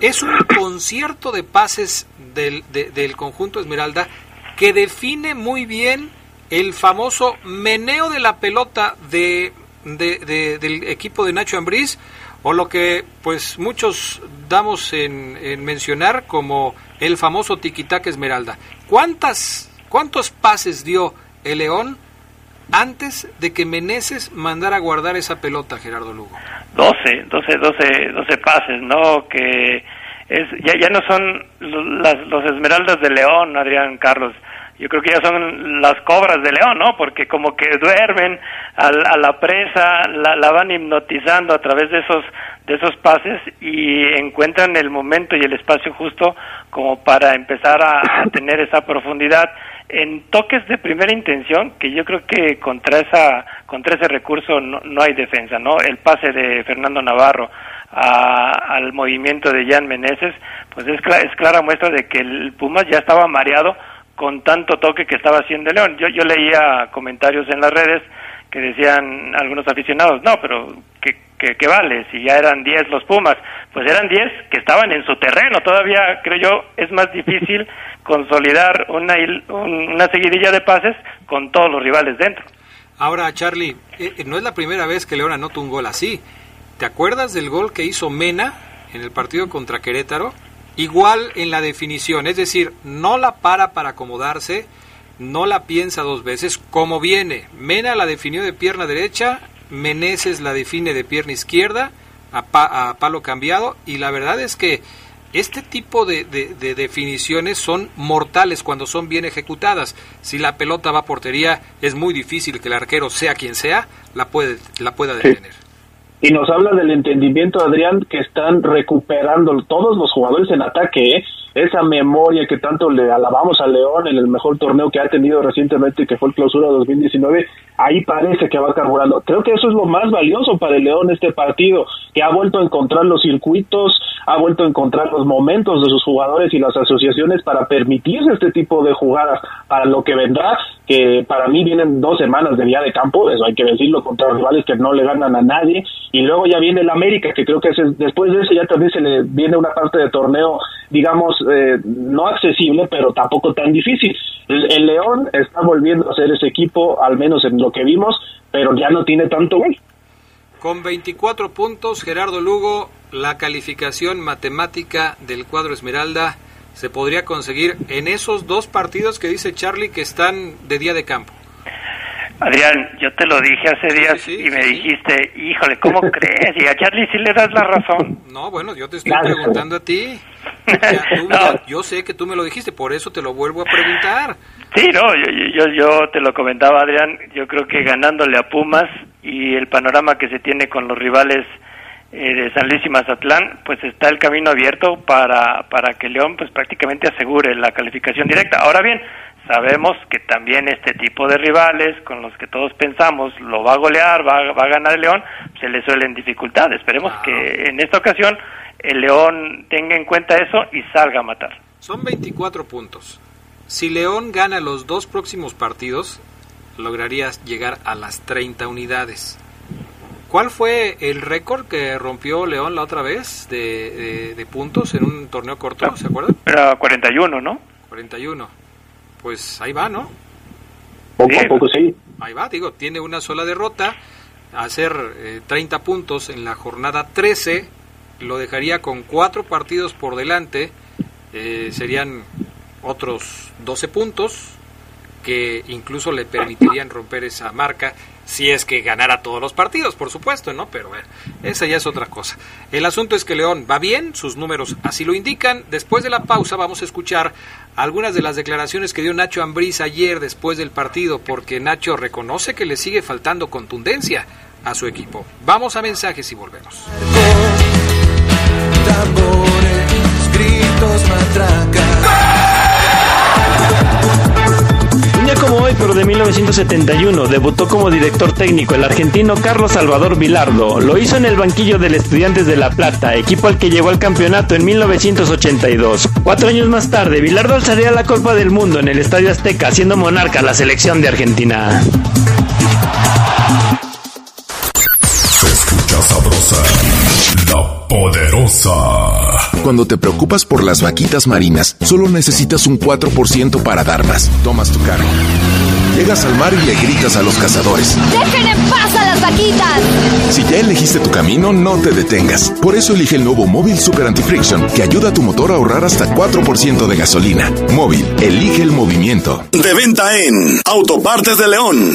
es un concierto de pases del, de- del conjunto Esmeralda que define muy bien el famoso meneo de la pelota de, de- de- del equipo de Nacho Ambriz o lo que pues muchos damos en, en mencionar como el famoso tiquitaca Esmeralda. ¿Cuántas, ¿Cuántos pases dio el León antes de que Meneses mandara a guardar esa pelota, Gerardo Lugo? 12, 12, 12, 12 pases, ¿no? Que es ya, ya no son lo- las, los Esmeraldas de León, Adrián Carlos. Yo creo que ya son las cobras de León, ¿no? Porque como que duermen al- a, la presa, la, la van hipnotizando a través de esos de esos pases y encuentran el momento y el espacio justo como para empezar a, a tener esa profundidad en toques de primera intención que yo creo que contra esa contra ese recurso no, no hay defensa no el pase de Fernando Navarro a- al movimiento de Jan Meneses pues es, cla- es clara muestra de que el Pumas ya estaba mareado con tanto toque que estaba haciendo León yo yo leía comentarios en las redes que decían algunos aficionados, no, pero ¿qué, qué, qué vale? Si ya eran 10 los Pumas, pues eran 10 que estaban en su terreno, todavía creo yo es más difícil consolidar una, una seguidilla de pases con todos los rivales dentro. Ahora, Charlie, eh, no es la primera vez que León anota un gol así. ¿Te acuerdas del gol que hizo Mena en el partido contra Querétaro? Igual en la definición, es decir, no la para para acomodarse, no la piensa dos veces, como viene. Mena la definió de pierna derecha, Meneses la define de pierna izquierda, a, pa- a palo cambiado, y la verdad es que este tipo de, de- de definiciones son mortales cuando son bien ejecutadas. Si la pelota va a portería, es muy difícil que el arquero, sea quien sea, la, puede, la pueda detener. Y nos habla del entendimiento, Adrián, que están recuperando todos los jugadores en ataque. ¿eh? Esa memoria que tanto le alabamos a León en el mejor torneo que ha tenido recientemente, que fue el Clausura 2019, ahí parece que va carburando. Creo que eso es lo más valioso para el León este partido, que ha vuelto a encontrar los circuitos, ha vuelto a encontrar los momentos de sus jugadores y las asociaciones para permitirse este tipo de jugadas para lo que vendrá, que para mí vienen dos semanas de día de campo, eso hay que decirlo, contra rivales que no le ganan a nadie, y luego ya viene el América, que creo que después de eso ya también se le viene una parte de torneo, digamos, eh, no accesible, pero tampoco tan difícil. El, León está volviendo a ser ese equipo, al menos en lo que vimos, pero ya no tiene tanto gol. Con 24 puntos, Gerardo Lugo, la calificación matemática del cuadro Esmeralda se podría conseguir en esos dos partidos que dice Charlie que están de día de campo. Adrián, yo te lo dije hace días y me dijiste, híjole, ¿cómo crees? Y a Charlie sí le das la razón. No, bueno, yo te estoy preguntando a ti. Yo sé que tú me lo dijiste, por eso te lo vuelvo a preguntar. Sí, no, yo, yo, te lo comentaba, Adrián, yo creo que ganándole a Pumas y el panorama que se tiene con los rivales eh, de San Luis y Mazatlán, pues está el camino abierto para, para que León pues prácticamente asegure la calificación directa. Ahora bien, sabemos que también este tipo de rivales con los que todos pensamos lo va a golear, va, a ganar el León, se le suelen dificultades. Esperemos que en esta ocasión el León tenga en cuenta eso y salga a matar. Son 24 puntos. Si León gana los dos próximos partidos, lograrías llegar a las 30 unidades. ¿Cuál fue el récord que rompió León la otra vez de, de puntos en un torneo corto? ¿Se acuerdan? Era 41, ¿no? 41 pues ahí va, ¿no? Poco a poco sí. Ahí va, digo, tiene una sola derrota, hacer 30 eh, puntos en la jornada 13, lo dejaría con cuatro partidos por delante, eh, serían otros 12 puntos que incluso le permitirían romper esa marca si es que ganara todos los partidos, por supuesto, ¿no? Pero bueno, esa ya es otra cosa. El asunto es que León va bien, sus números así lo indican. Después de la pausa vamos a escuchar algunas de las declaraciones que dio Nacho Ambriz ayer después del partido, porque Nacho reconoce que le sigue faltando contundencia a su equipo. Vamos a mensajes y volvemos. gritos, como hoy, pero de 1971, debutó como director técnico el argentino Carlos Salvador Vilardo. Lo hizo en el banquillo del Estudiantes de La Plata, equipo al que llevó al campeonato en 1982. Cuatro años más tarde, Vilardo alzaría la Copa del Mundo en el Estadio Azteca, siendo monarca la selección de Argentina. Se escucha sabrosa, la poderosa. Cuando te preocupas por las vaquitas marinas, solo necesitas un 4% para dar más. Tomas tu carga. Llegas al mar y le gritas a los cazadores. ¡Dejen en paz a las vaquitas! Si ya elegiste tu camino, no te detengas. Por eso elige el nuevo Móvil Super Anti-Friction, que ayuda a tu motor a ahorrar hasta 4% de gasolina. Móvil, elige el movimiento. De venta en Autopartes de León.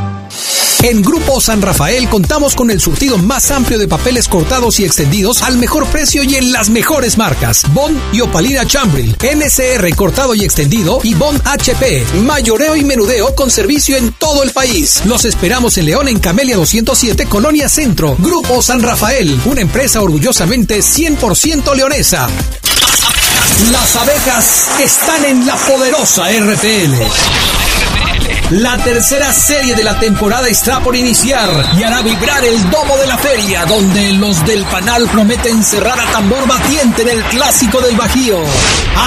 En Grupo San Rafael contamos con el surtido más amplio de papeles cortados y extendidos al mejor precio y en las mejores marcas. Bond y Opalina Chambril, NSR cortado y extendido y Bond HP, mayoreo y menudeo con servicio en todo el país. Los esperamos en León en Camelia 207, Colonia Centro. Grupo San Rafael, una empresa orgullosamente 100% leonesa. Las abejas están en la poderosa RPL. La tercera serie de la temporada está por iniciar y hará vibrar el domo de la feria, donde los del panal prometen cerrar a tambor batiente en el clásico del Bajío.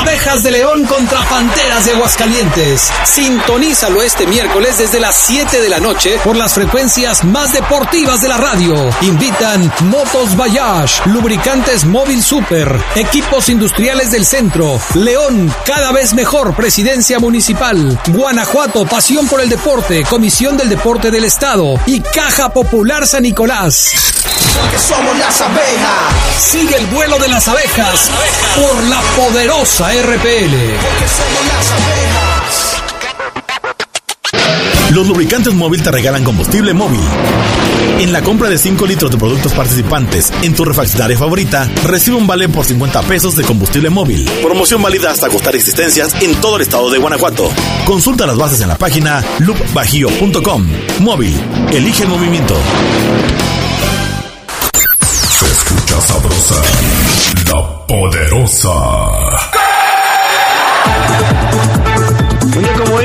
Abejas de León contra Panteras de Aguascalientes. Sintonízalo este miércoles desde las 7 de la noche por las frecuencias más deportivas de la radio. Invitan Motos Bayash, Lubricantes Móvil Super, Equipos Industriales del Centro, León, cada vez mejor Presidencia Municipal, Guanajuato, Pasión por el Deporte, Comisión del Deporte del Estado y Caja Popular San Nicolás. Porque somos las abejas. Sigue el vuelo de las abejas por la poderosa RPL. Porque somos las abejas. Los lubricantes móvil te regalan combustible móvil. En la compra de 5 litros de productos participantes en tu refaccionaria favorita, recibe un vale por 50 pesos de combustible móvil. Promoción válida hasta costar existencias en todo el estado de Guanajuato. Consulta las bases en la página loopbajío.com. Móvil, elige el movimiento. Se escucha sabrosa, la poderosa.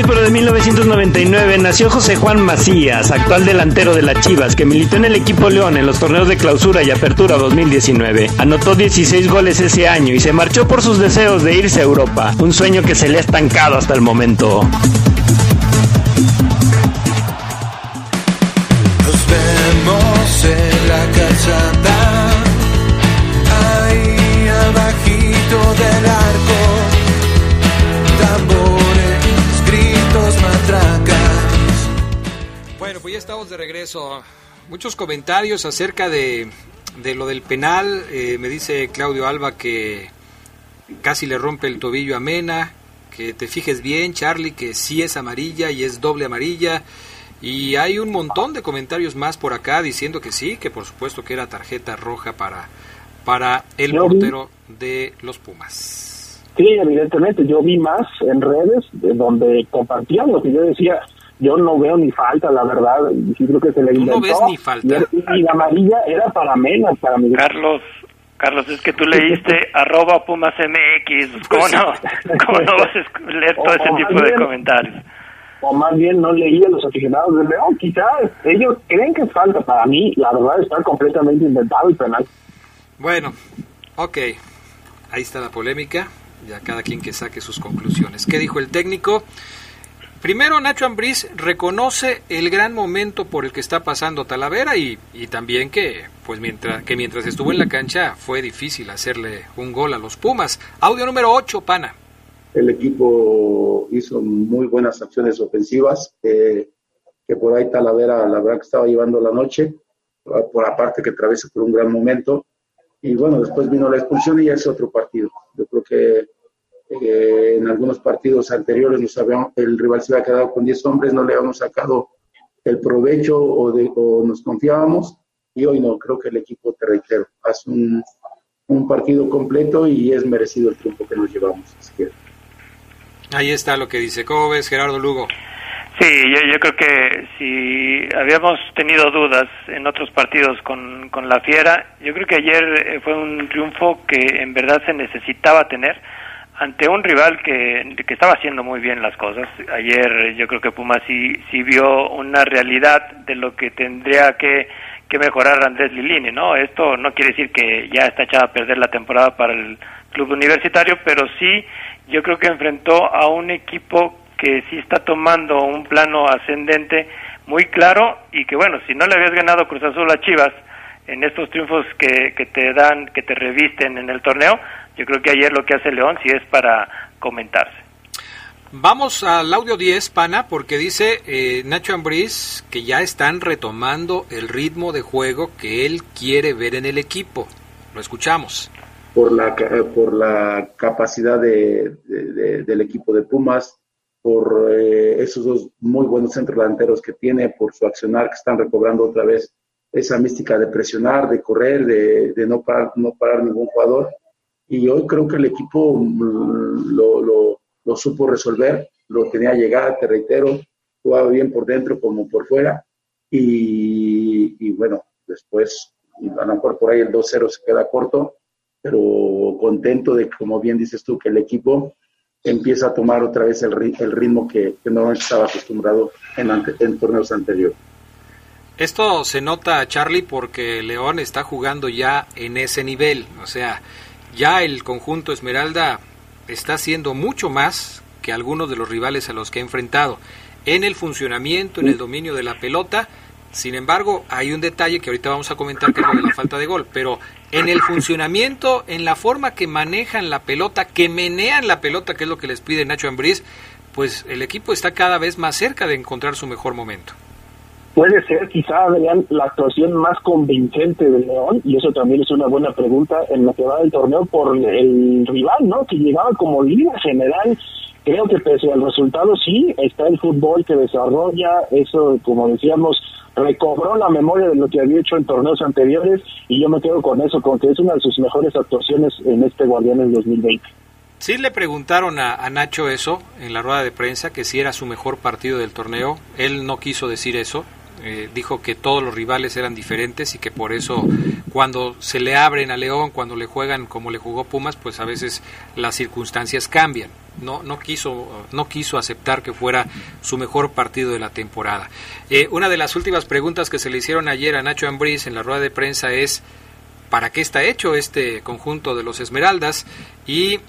Hoy, pero de 1999, nació José Juan Macías, actual delantero de las Chivas, que militó en el equipo León en los torneos de clausura y apertura 2019. Anotó 16 goles ese año y se marchó por sus deseos de irse a Europa, un sueño que se le ha estancado hasta el momento. Estamos de regreso. Muchos comentarios acerca de, de lo del penal. Eh, me dice Claudio Alba que casi le rompe el tobillo a Mena. Que te fijes bien, Charlie, que sí es amarilla y es doble amarilla. Y hay un montón de comentarios más por acá diciendo que sí, que por supuesto que era tarjeta roja para, para el Yo vi- portero de los Pumas. Sí, evidentemente, yo vi más en redes de donde compartían lo que yo decía. Yo no veo ni falta, la verdad. y Sí creo que se le Tú no inventó. ves ni falta. Y, y la amarilla era para menos, para Carlos, Carlos, es que tú leíste arroba Pumas MX. ¿Cómo no? ¿Cómo no vas a leer todo ese tipo de bien- comentarios? o más bien no leía a los aficionados del León. Quizás ellos creen que es falta. Para mí, la verdad, está completamente inventado el penal. Bueno, ok. Ahí está la polémica. Ya cada quien que saque sus conclusiones. ¿Qué dijo el técnico? Primero, Nacho Ambriz reconoce el gran momento por el que está pasando Talavera y, y también que, pues mientras, que mientras estuvo en la cancha fue difícil hacerle un gol a los Pumas. Audio número 8, pana. El equipo hizo muy buenas acciones ofensivas, eh, que por ahí Talavera la verdad que estaba llevando la noche, por aparte que atraviesa por un gran momento. Y bueno, después vino la expulsión y ya es otro partido. Yo creo que eh, en algunos partidos anteriores nos habíamos- el rival se había quedado con 10 hombres, no le habíamos sacado el provecho o, de- o nos confiábamos. Y hoy no, creo que el equipo, te reitero, hace un, un partido completo y es merecido el triunfo que nos llevamos. Así que Ahí está lo que dice. ¿Cómo ves, Gerardo Lugo? Sí, yo, yo creo que si habíamos tenido dudas en otros partidos con, con la Fiera, yo creo que ayer eh, fue un triunfo que en verdad se necesitaba tener ante un rival que, que estaba haciendo muy bien las cosas. Ayer yo creo que Pumas sí, sí vio una realidad de lo que tendría que, que mejorar Andrés Lilini, ¿no? Esto no quiere decir que ya está echada a perder la temporada para el club universitario, pero sí yo creo que enfrentó a un equipo que sí está tomando un plano ascendente muy claro y que bueno, si no le habías ganado Cruz Azul a Chivas en estos triunfos que, que te dan, que te revisten en el torneo, yo creo que ayer lo que hace León sí es para comentarse. Vamos al audio 10, pana, porque dice eh, Nacho Ambriz que ya están retomando el ritmo de juego que él quiere ver en el equipo. Lo escuchamos. por la, ca- por la capacidad de, de- de- del equipo de Pumas, por eh, esos dos muy buenos centrodelanteros que tiene, por su accionar que están recobrando otra vez esa mística de presionar, de correr, de, no, parar, ningún jugador. Y hoy creo que el equipo mm, lo, supo resolver, lo tenía llegada, te reitero, jugaba bien por dentro como por fuera. Y, bueno, después, a lo mejor por ahí el 2-0 se queda corto, pero contento de, como bien dices tú, que el equipo empieza a tomar otra vez el, ri- el ritmo que, que no estaba acostumbrado en torneos anteriores. Esto se nota, Charlie, porque León está jugando ya en ese nivel. O sea, ya el conjunto Esmeralda está haciendo mucho más que algunos de los rivales a los que ha enfrentado. En el funcionamiento, en el dominio de la pelota. Sin embargo, hay un detalle que ahorita vamos a comentar que es lo de la falta de gol. Pero en el funcionamiento, en la forma que manejan la pelota, que menean la pelota, que es lo que les pide Nacho Ambriz, pues el equipo está cada vez más cerca de encontrar su mejor momento. Puede ser quizá, Adrián, la actuación más convincente del León, y eso también es una buena pregunta en la que va del torneo por el rival, ¿no? Que llegaba como líder general creo que pese al resultado sí, está el fútbol que desarrolla, eso como decíamos, recobró la memoria de lo que había hecho en torneos anteriores y yo me quedo con eso, con que es una de sus mejores actuaciones en este Guardianes 2020. Sí le preguntaron a, a, Nacho eso en la rueda de prensa, que si era su mejor partido del torneo. Él no quiso decir eso. Eh, dijo que todos los rivales eran diferentes y que por eso cuando se le abren a León, cuando le juegan como le jugó Pumas, pues a veces las circunstancias cambian. No, no, quiso, no quiso aceptar que fuera su mejor partido de la temporada. Eh, una de las últimas preguntas que se le hicieron ayer a Nacho Ambriz en la rueda de prensa es ¿para qué está hecho este conjunto de los Esmeraldas? Y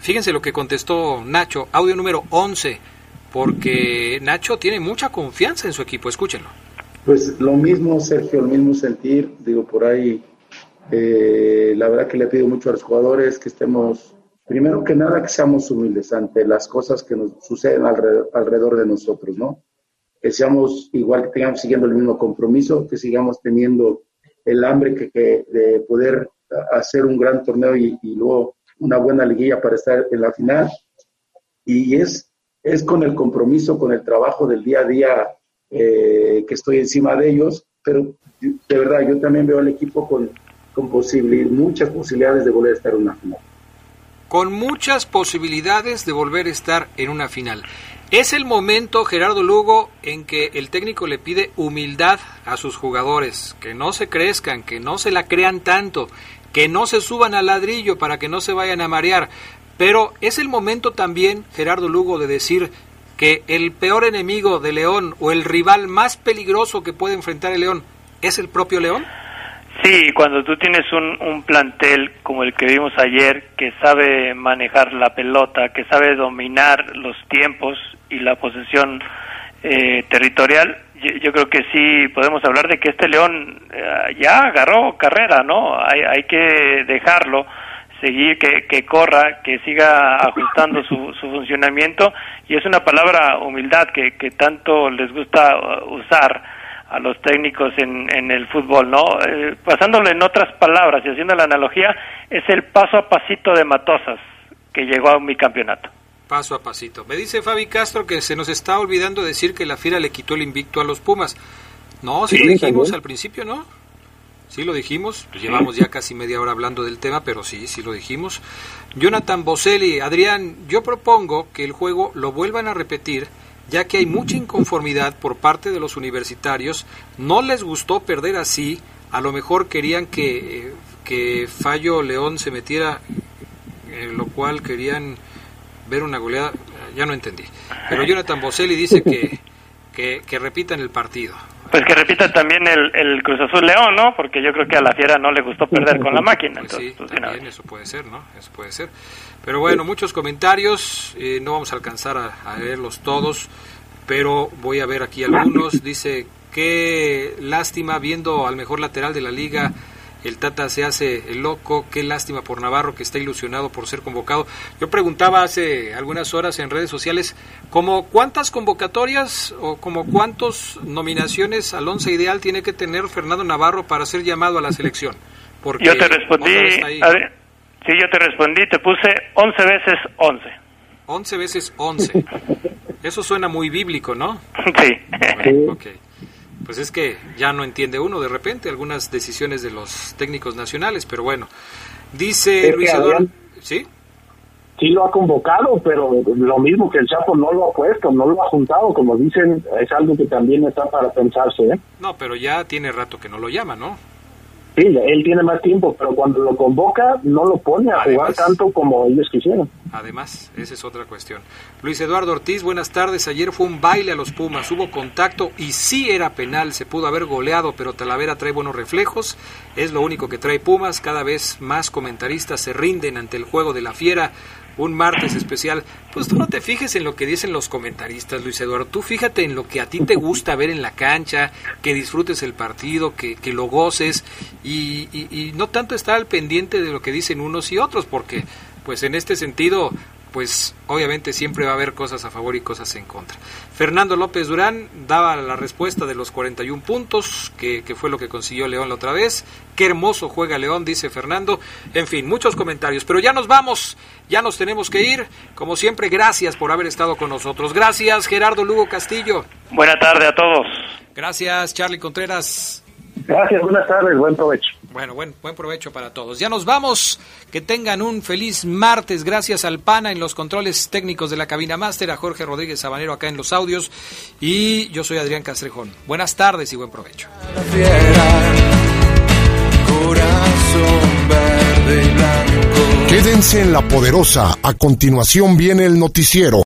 Fíjense lo que contestó Nacho, audio número 11, porque Nacho tiene mucha confianza en su equipo, escúchenlo. Pues lo mismo, Sergio, el mismo sentir, digo, por ahí, eh, la verdad que le pido mucho a los jugadores que estemos, primero que nada, que seamos humildes ante las cosas que nos suceden alrededor, alrededor de nosotros, ¿no? Que seamos igual, que tengamos siguiendo el mismo compromiso, que sigamos teniendo el hambre que, que de poder hacer un gran torneo y, y luego una buena liguilla para estar en la final. Y es, es con el compromiso, con el trabajo del día a día eh, que estoy encima de ellos, pero de verdad yo también veo al equipo con, con muchas posibilidades de volver a estar en una final. Con muchas posibilidades de volver a estar en una final. Es el momento, Gerardo Lugo, en que el técnico le pide humildad a sus jugadores, que no se crezcan, que no se la crean tanto, que no se suban al ladrillo para que no se vayan a marear. Pero es el momento también, Gerardo Lugo, de decir que el peor enemigo de León o el rival más peligroso que puede enfrentar el León es el propio León. Sí, cuando tú tienes un, un plantel como el que vimos ayer, que sabe manejar la pelota, que sabe dominar los tiempos y la posesión eh, territorial, yo, creo que sí podemos hablar de que este León eh, ya agarró carrera, ¿no? Hay, hay que dejarlo seguir, que, que corra, que siga ajustando su, su funcionamiento y es una palabra humildad que, que tanto les gusta uh, usar a los técnicos en, en el fútbol, ¿no? Eh, pasándolo en otras palabras y haciendo la analogía, es el paso a pasito de Matosas que llegó a mi campeonato paso a pasito. Me dice Fabi Castro que se nos está olvidando decir que la Fiera le quitó el invicto a los Pumas. No, sí, lo dijimos al principio, ¿no? Sí lo dijimos, pues llevamos ya casi media hora hablando del tema, pero sí, sí lo dijimos. Jonathan Boselli, Adrián, yo propongo que el juego lo vuelvan a repetir, ya que hay mucha inconformidad por parte de los universitarios, no les gustó perder así, a lo mejor querían que, que Fallo León se metiera, en lo cual querían ver una goleada, ya no entendí. Pero Jonathan Boselli dice que, que, repitan el partido. Pues que repitan también el, el, Cruz Azul León, ¿no? Porque yo creo que a la Fiera no le gustó perder con la máquina. Pues sí, pues, también eso puede ser, ¿no? Eso puede ser. Pero bueno, muchos comentarios, eh, no vamos a alcanzar a, a, leerlos todos, pero voy a ver aquí algunos. Dice, qué lástima viendo al mejor lateral de la liga el Tata se hace el loco, qué lástima por Navarro que está ilusionado por ser convocado. Yo preguntaba hace algunas horas en redes sociales, como cuántas convocatorias o como cuántas nominaciones al once ideal tiene que tener Fernando Navarro para ser llamado a la selección. Porque yo te respondí, sí, yo te respondí, te puse 11 veces 11. 11 veces 11. Eso suena muy bíblico, ¿no? Sí. okay pues es que ya no entiende uno de repente algunas decisiones de los técnicos nacionales, pero bueno. Dice Luis Eduardo, ¿sí? Sí lo ha convocado, pero lo mismo que el Chapo no lo ha puesto, no lo ha juntado, como dicen, es algo que también está para pensarse. ¿eh? No, pero ya tiene rato que no lo llama, ¿no? Sí, él tiene más tiempo, pero cuando lo convoca no lo pone a jugar tanto como ellos quisieran. Además, esa es otra cuestión. Luis Eduardo Ortiz, buenas tardes. Ayer fue un baile a los Pumas, hubo contacto y sí era penal, se pudo haber goleado, pero Talavera trae buenos reflejos. Es lo único que trae Pumas. Cada vez más comentaristas se rinden ante el juego de la fiera un martes especial, pues tú no te fijes en lo que dicen los comentaristas, Luis Eduardo, tú fíjate en lo que a ti te gusta ver en la cancha, que disfrutes el partido, que, que lo goces y, no tanto estar al pendiente de lo que dicen unos y otros, porque pues en este sentido pues obviamente siempre va a haber cosas a favor y cosas en contra. Fernando López Durán daba la respuesta de los 41 puntos, que, que, fue lo que consiguió León la otra vez. Qué hermoso juega León, dice Fernando. En fin, muchos comentarios. Pero ya nos vamos, ya nos tenemos que ir. Como siempre, gracias por haber estado con nosotros. Gracias, Gerardo Lugo Castillo. Buena tarde a todos. Gracias, Charlie Contreras. Gracias, buenas tardes, buen provecho. Bueno, buen, buen provecho para todos. Ya nos vamos. Que tengan un feliz martes. Gracias al PANA en los controles técnicos de la cabina máster, a Jorge Rodríguez Sabanero acá en los audios. Y yo soy Adrián Castrejón. Buenas tardes y buen provecho. Quédense en la poderosa. A continuación viene el noticiero.